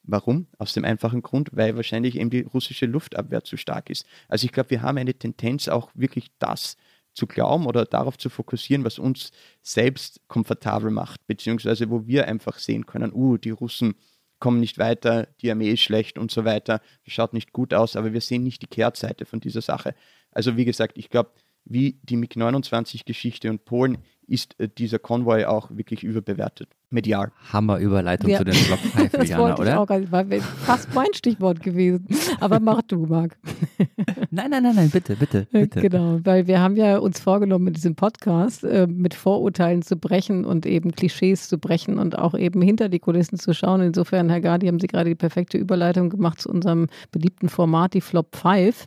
Warum? Aus dem einfachen Grund, weil wahrscheinlich eben die russische Luftabwehr zu stark ist. Also ich glaube, wir haben eine Tendenz auch wirklich das zu glauben oder darauf zu fokussieren, was uns selbst komfortabel macht, beziehungsweise wo wir einfach sehen können, uh, die Russen kommen nicht weiter, die Armee ist schlecht und so weiter, das schaut nicht gut aus, aber wir sehen nicht die Kehrtseite von dieser Sache. Also wie gesagt, ich glaube, wie die MiG-29-Geschichte und Polen ist äh, dieser Konvoi auch wirklich überbewertet. Medial. Hammer-Überleitung ja. zu den Block 5, das Jana, oder? Auch, war fast mein Stichwort gewesen. Aber mach du, Marc. [laughs] nein, nein, nein, nein, bitte, bitte, bitte. Genau, weil wir haben ja uns vorgenommen, mit diesem Podcast äh, mit Vorurteilen zu brechen und eben Klischees zu brechen und auch eben hinter die Kulissen zu schauen. Insofern, Herr Gardi, haben Sie gerade die perfekte Überleitung gemacht zu unserem beliebten Format, die Flop 5.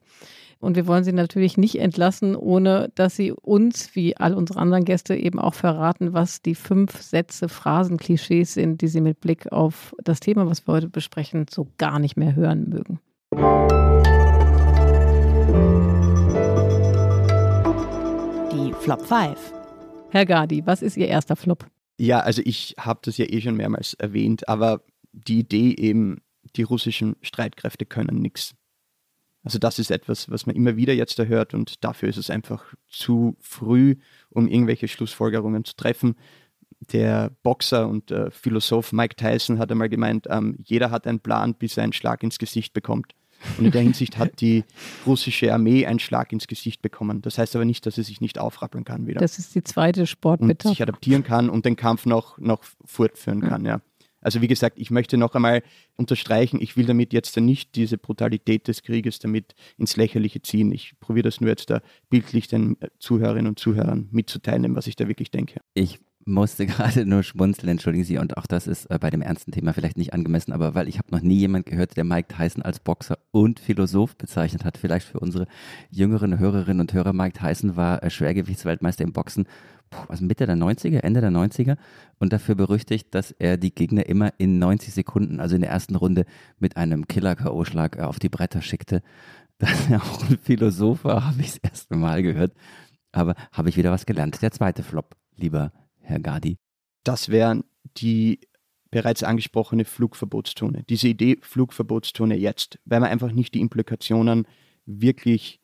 Und wir wollen sie natürlich nicht entlassen, ohne dass sie uns, wie all unsere anderen Gäste, eben auch verraten, was die fünf Sätze, Phrasen, Klischees sind, die sie mit Blick auf das Thema, was wir heute besprechen, so gar nicht mehr hören mögen. Die Flop 5. Herr Gadi, was ist Ihr erster Flop? Ja, also ich habe das ja eh schon mehrmals erwähnt, aber die Idee eben, die russischen Streitkräfte können nichts. Also das ist etwas, was man immer wieder jetzt erhört und dafür ist es einfach zu früh, um irgendwelche Schlussfolgerungen zu treffen. Der Boxer und äh, Philosoph Mike Tyson hat einmal gemeint, ähm, jeder hat einen Plan, bis er einen Schlag ins Gesicht bekommt. Und in der Hinsicht hat die russische Armee einen Schlag ins Gesicht bekommen. Das heißt aber nicht, dass sie sich nicht aufrappeln kann wieder. Das ist die zweite Sportmetapher. Und sich adaptieren kann und den Kampf noch, noch fortführen kann, ja. Also wie gesagt, ich möchte noch einmal unterstreichen, ich will damit jetzt nicht diese Brutalität des Krieges damit ins Lächerliche ziehen. Ich probiere das nur jetzt da bildlich den Zuhörerinnen und Zuhörern mitzuteilen, was ich da wirklich denke. Ich musste [laughs] gerade nur schmunzeln, entschuldigen Sie, und auch das ist äh, bei dem ernsten Thema vielleicht nicht angemessen, aber weil ich habe noch nie jemand gehört, der Mike Tyson als Boxer und Philosoph bezeichnet hat. Vielleicht für unsere jüngeren Hörerinnen und Hörer, Mike Tyson war äh, Schwergewichtsweltmeister im Boxen, also Mitte der 90er, Ende der 90er und dafür berüchtigt, dass er die Gegner immer in 90 Sekunden, also in der ersten Runde, mit einem Killer-K.O.-Schlag äh, auf die Bretter schickte. [laughs] Dass er auch ein Philosoph [laughs] habe ich das erste Mal gehört. Aber habe ich wieder was gelernt. Der zweite Flop, lieber Herr Gadi? Das wären die bereits angesprochene Flugverbotszone. Diese Idee Flugverbotszone jetzt, weil man einfach nicht die Implikationen wirklich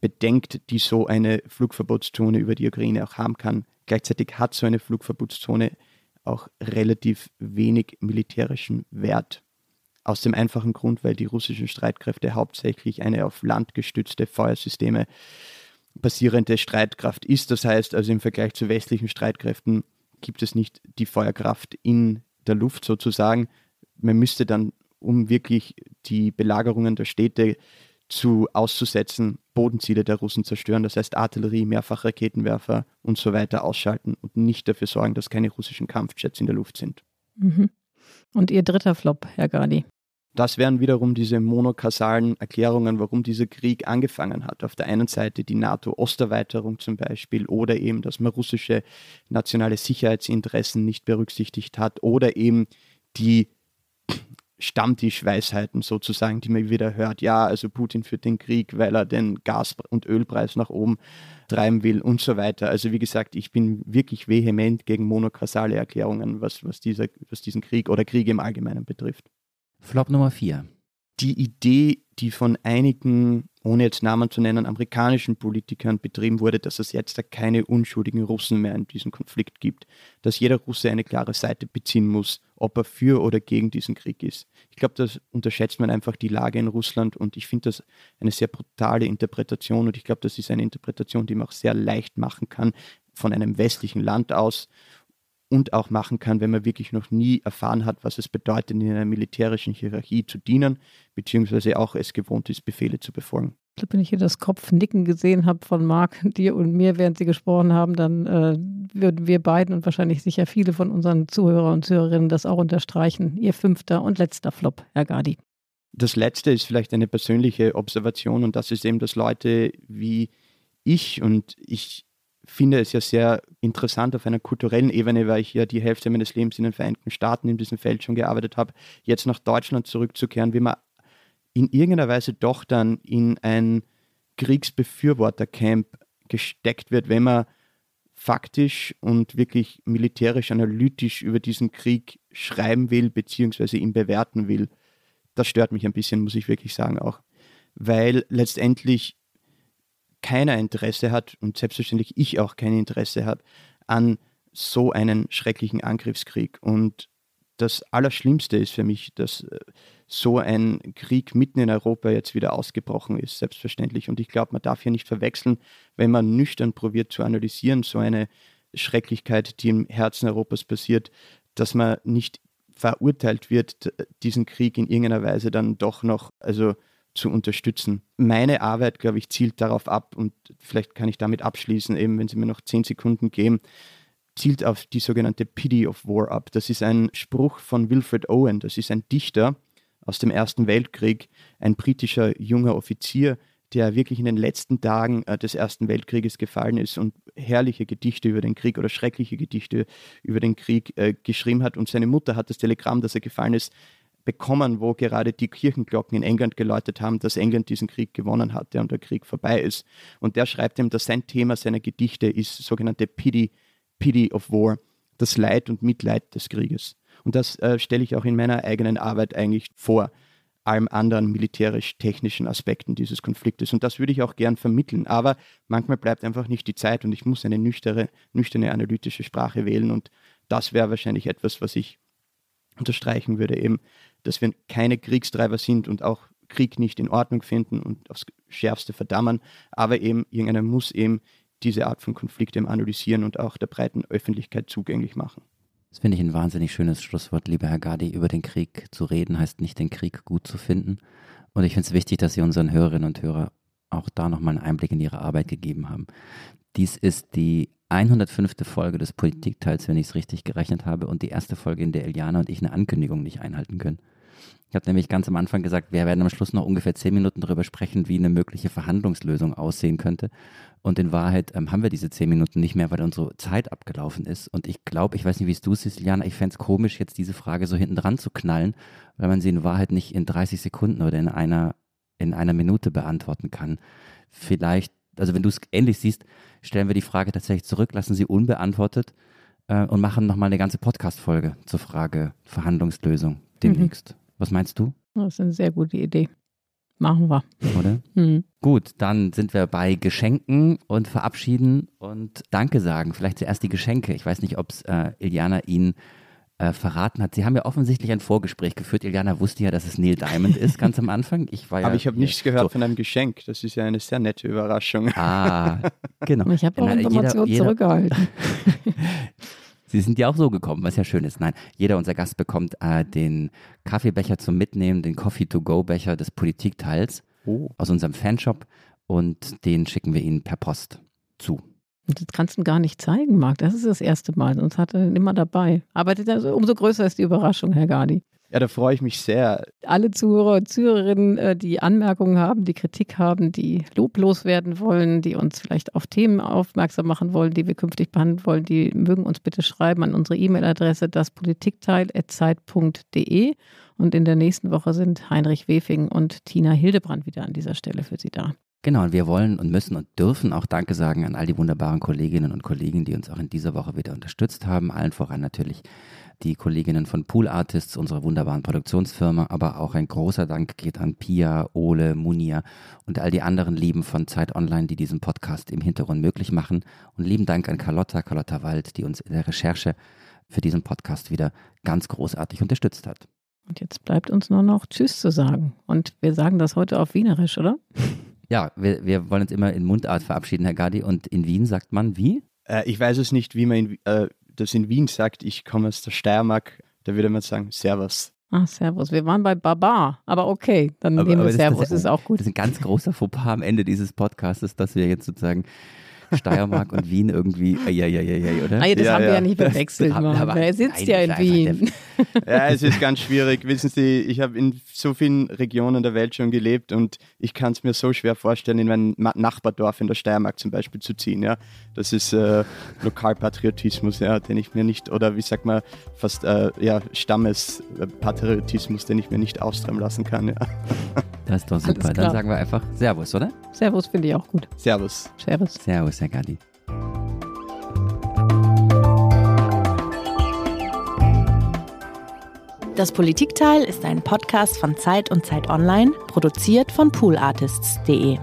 bedenkt, die so eine Flugverbotszone über die Ukraine auch haben kann. Gleichzeitig hat so eine Flugverbotszone auch relativ wenig militärischen Wert. Aus dem einfachen Grund, weil die russischen Streitkräfte hauptsächlich eine auf Land gestützte Feuersysteme basierende Streitkraft ist. Das heißt also im Vergleich zu westlichen Streitkräften gibt es nicht die Feuerkraft in der Luft sozusagen. Man müsste dann, um wirklich die Belagerungen der Städte zu auszusetzen, Bodenziele der Russen zerstören, das heißt Artillerie, Mehrfachraketenwerfer und so weiter ausschalten und nicht dafür sorgen, dass keine russischen Kampfjets in der Luft sind. Mhm. Und Ihr dritter Flop, Herr Gadi? Das wären wiederum diese monokausalen Erklärungen, warum dieser Krieg angefangen hat. Auf der einen Seite die NATO-Osterweiterung zum Beispiel oder eben, dass man russische nationale Sicherheitsinteressen nicht berücksichtigt hat oder eben die Stammtischweisheiten sozusagen, die man wieder hört. Ja, also Putin führt den Krieg, weil er den Gas- und Ölpreis nach oben treiben will und so weiter. Also wie gesagt, ich bin wirklich vehement gegen monokausale Erklärungen, was, was, dieser, was diesen Krieg oder Kriege im Allgemeinen betrifft. Flop Nummer vier. Die Idee, die von einigen, ohne jetzt Namen zu nennen, amerikanischen Politikern betrieben wurde, dass es jetzt da keine unschuldigen Russen mehr in diesem Konflikt gibt, dass jeder Russe eine klare Seite beziehen muss, ob er für oder gegen diesen Krieg ist. Ich glaube, das unterschätzt man einfach die Lage in Russland und ich finde das eine sehr brutale Interpretation und ich glaube, das ist eine Interpretation, die man auch sehr leicht machen kann von einem westlichen Land aus und auch machen kann, wenn man wirklich noch nie erfahren hat, was es bedeutet, in einer militärischen Hierarchie zu dienen, beziehungsweise auch es gewohnt ist, Befehle zu befolgen. Wenn ich hier das Kopfnicken gesehen habe von Marc, [laughs] dir und mir, während Sie gesprochen haben, dann äh, würden wir beiden und wahrscheinlich sicher viele von unseren Zuhörer und Zuhörerinnen das auch unterstreichen. Ihr fünfter und letzter Flop, Herr Gadi. Das letzte ist vielleicht eine persönliche Observation und das ist eben, dass Leute wie ich und ich finde es ja sehr interessant auf einer kulturellen Ebene, weil ich ja die Hälfte meines Lebens in den Vereinigten Staaten in diesem Feld schon gearbeitet habe, jetzt nach Deutschland zurückzukehren, wie man in irgendeiner Weise doch dann in ein Kriegsbefürwortercamp gesteckt wird, wenn man faktisch und wirklich militärisch analytisch über diesen Krieg schreiben will, beziehungsweise ihn bewerten will. Das stört mich ein bisschen, muss ich wirklich sagen auch. Weil letztendlich keiner Interesse hat und selbstverständlich ich auch kein Interesse habe an so einen schrecklichen Angriffskrieg. Und das Allerschlimmste ist für mich, dass äh, so ein Krieg mitten in Europa jetzt wieder ausgebrochen ist, selbstverständlich. Und ich glaube, man darf hier nicht verwechseln, wenn man nüchtern probiert zu analysieren, so eine Schrecklichkeit, die im Herzen Europas passiert, dass man nicht verurteilt wird, diesen Krieg in irgendeiner Weise dann doch noch, also zu unterstützen. Meine Arbeit, glaube ich, zielt darauf ab und vielleicht kann ich damit abschließen, eben wenn Sie mir noch zehn Sekunden geben, zielt auf die sogenannte Pity of War ab. Das ist ein Spruch von Wilfred Owen, das ist ein Dichter aus dem Ersten Weltkrieg, ein britischer junger Offizier, der wirklich in den letzten Tagen äh, des Ersten Weltkrieges gefallen ist und herrliche Gedichte über den Krieg oder schreckliche Gedichte über den Krieg äh, geschrieben hat. Und seine Mutter hat das Telegramm, dass er gefallen ist, bekommen, wo gerade die Kirchenglocken in England geläutet haben, dass England diesen Krieg gewonnen hatte und der Krieg vorbei ist. Und der schreibt ihm, dass sein Thema seiner Gedichte ist sogenannte Pity, Pity of War, das Leid und Mitleid des Krieges. Und das äh, stelle ich auch in meiner eigenen Arbeit eigentlich vor, allem anderen militärisch-technischen Aspekten dieses Konfliktes. Und das würde ich auch gern vermitteln. Aber manchmal bleibt einfach nicht die Zeit und ich muss eine nüchterne, nüchterne analytische Sprache wählen. Und das wäre wahrscheinlich etwas, was ich unterstreichen würde, eben dass wir keine Kriegstreiber sind und auch Krieg nicht in Ordnung finden und aufs Schärfste verdammen, aber eben irgendeiner muss eben diese Art von Konflikt eben analysieren und auch der breiten Öffentlichkeit zugänglich machen. Das finde ich ein wahnsinnig schönes Schlusswort, lieber Herr Gadi. Über den Krieg zu reden heißt nicht, den Krieg gut zu finden. Und ich finde es wichtig, dass Sie unseren Hörerinnen und Hörern auch da nochmal einen Einblick in Ihre Arbeit gegeben haben. Dies ist die 105. Folge des Politikteils, wenn ich es richtig gerechnet habe, und die erste Folge, in der Eliana und ich eine Ankündigung nicht einhalten können. Ich habe nämlich ganz am Anfang gesagt, wir werden am Schluss noch ungefähr zehn Minuten darüber sprechen, wie eine mögliche Verhandlungslösung aussehen könnte. Und in Wahrheit ähm, haben wir diese zehn Minuten nicht mehr, weil unsere Zeit abgelaufen ist. Und ich glaube, ich weiß nicht, wie es du siehst, Liana, ich fände es komisch, jetzt diese Frage so hinten dran zu knallen, weil man sie in Wahrheit nicht in 30 Sekunden oder in einer, in einer Minute beantworten kann. Vielleicht, also wenn du es ähnlich siehst, stellen wir die Frage tatsächlich zurück, lassen sie unbeantwortet äh, und machen nochmal eine ganze Podcast-Folge zur Frage Verhandlungslösung demnächst. Mhm. Was meinst du? Das ist eine sehr gute Idee. Machen wir. Oder? Mhm. Gut, dann sind wir bei Geschenken und verabschieden und Danke sagen. Vielleicht zuerst die Geschenke. Ich weiß nicht, ob es äh, Iliana Ihnen äh, verraten hat. Sie haben ja offensichtlich ein Vorgespräch geführt. Iliana wusste ja, dass es Neil Diamond ist, ganz am Anfang. Ich war [laughs] ja, Aber ich habe nichts gehört so. von einem Geschenk. Das ist ja eine sehr nette Überraschung. Ah, genau. Ich habe auch Informationen zurückgehalten. [laughs] Sie sind ja auch so gekommen, was ja schön ist. Nein, jeder unser Gast bekommt äh, den Kaffeebecher zum Mitnehmen, den Coffee-to-go-Becher des Politikteils oh. aus unserem Fanshop und den schicken wir Ihnen per Post zu. Das kannst du gar nicht zeigen, Marc. Das ist das erste Mal, sonst hat er immer dabei. Aber umso größer ist die Überraschung, Herr Gardi. Ja, da freue ich mich sehr. Alle Zuhörer und Zuhörerinnen, äh, die Anmerkungen haben, die Kritik haben, die loblos werden wollen, die uns vielleicht auf Themen aufmerksam machen wollen, die wir künftig behandeln wollen, die mögen uns bitte schreiben an unsere E-Mail-Adresse daspolitikteil.zeit.de. Und in der nächsten Woche sind Heinrich Wefing und Tina Hildebrand wieder an dieser Stelle für Sie da. Genau, und wir wollen und müssen und dürfen auch Danke sagen an all die wunderbaren Kolleginnen und Kollegen, die uns auch in dieser Woche wieder unterstützt haben. Allen voran natürlich die Kolleginnen von Pool Artists, unserer wunderbaren Produktionsfirma, aber auch ein großer Dank geht an Pia, Ole, Munia und all die anderen Lieben von Zeit Online, die diesen Podcast im Hintergrund möglich machen. Und lieben Dank an Carlotta, Carlotta Wald, die uns in der Recherche für diesen Podcast wieder ganz großartig unterstützt hat. Und jetzt bleibt uns nur noch Tschüss zu sagen. Und wir sagen das heute auf Wienerisch, oder? [laughs] Ja, wir, wir wollen uns immer in Mundart verabschieden, Herr Gadi. Und in Wien sagt man wie? Äh, ich weiß es nicht, wie man in, äh, das in Wien sagt. Ich komme aus der Steiermark. Da würde man sagen Servus. Ah, Servus. Wir waren bei Baba, aber okay, dann aber, nehmen wir Servus, das, das, ist auch gut. Das ist ein ganz großer Fauxpas am Ende dieses Podcasts, dass wir jetzt sozusagen Steiermark und Wien irgendwie, ja, ja, ja, ja, oder? Ah, das ja, haben ja. wir ja nicht verwechselt. er sitzt nein, ja in Wien. Ja, es ist ganz schwierig. Wissen Sie, ich habe in so vielen Regionen der Welt schon gelebt und ich kann es mir so schwer vorstellen, in mein Nachbardorf in der Steiermark zum Beispiel zu ziehen. Ja, Das ist äh, Lokalpatriotismus, ja, den ich mir nicht, oder wie sagt man, fast äh, ja, Stammespatriotismus, den ich mir nicht austreiben lassen kann. Ja. Das ist doch super. Dann sagen wir einfach Servus, oder? Servus finde ich auch gut. Servus. Servus. Servus, Herr Gadi. Das Politikteil ist ein Podcast von Zeit und Zeit Online, produziert von poolartists.de.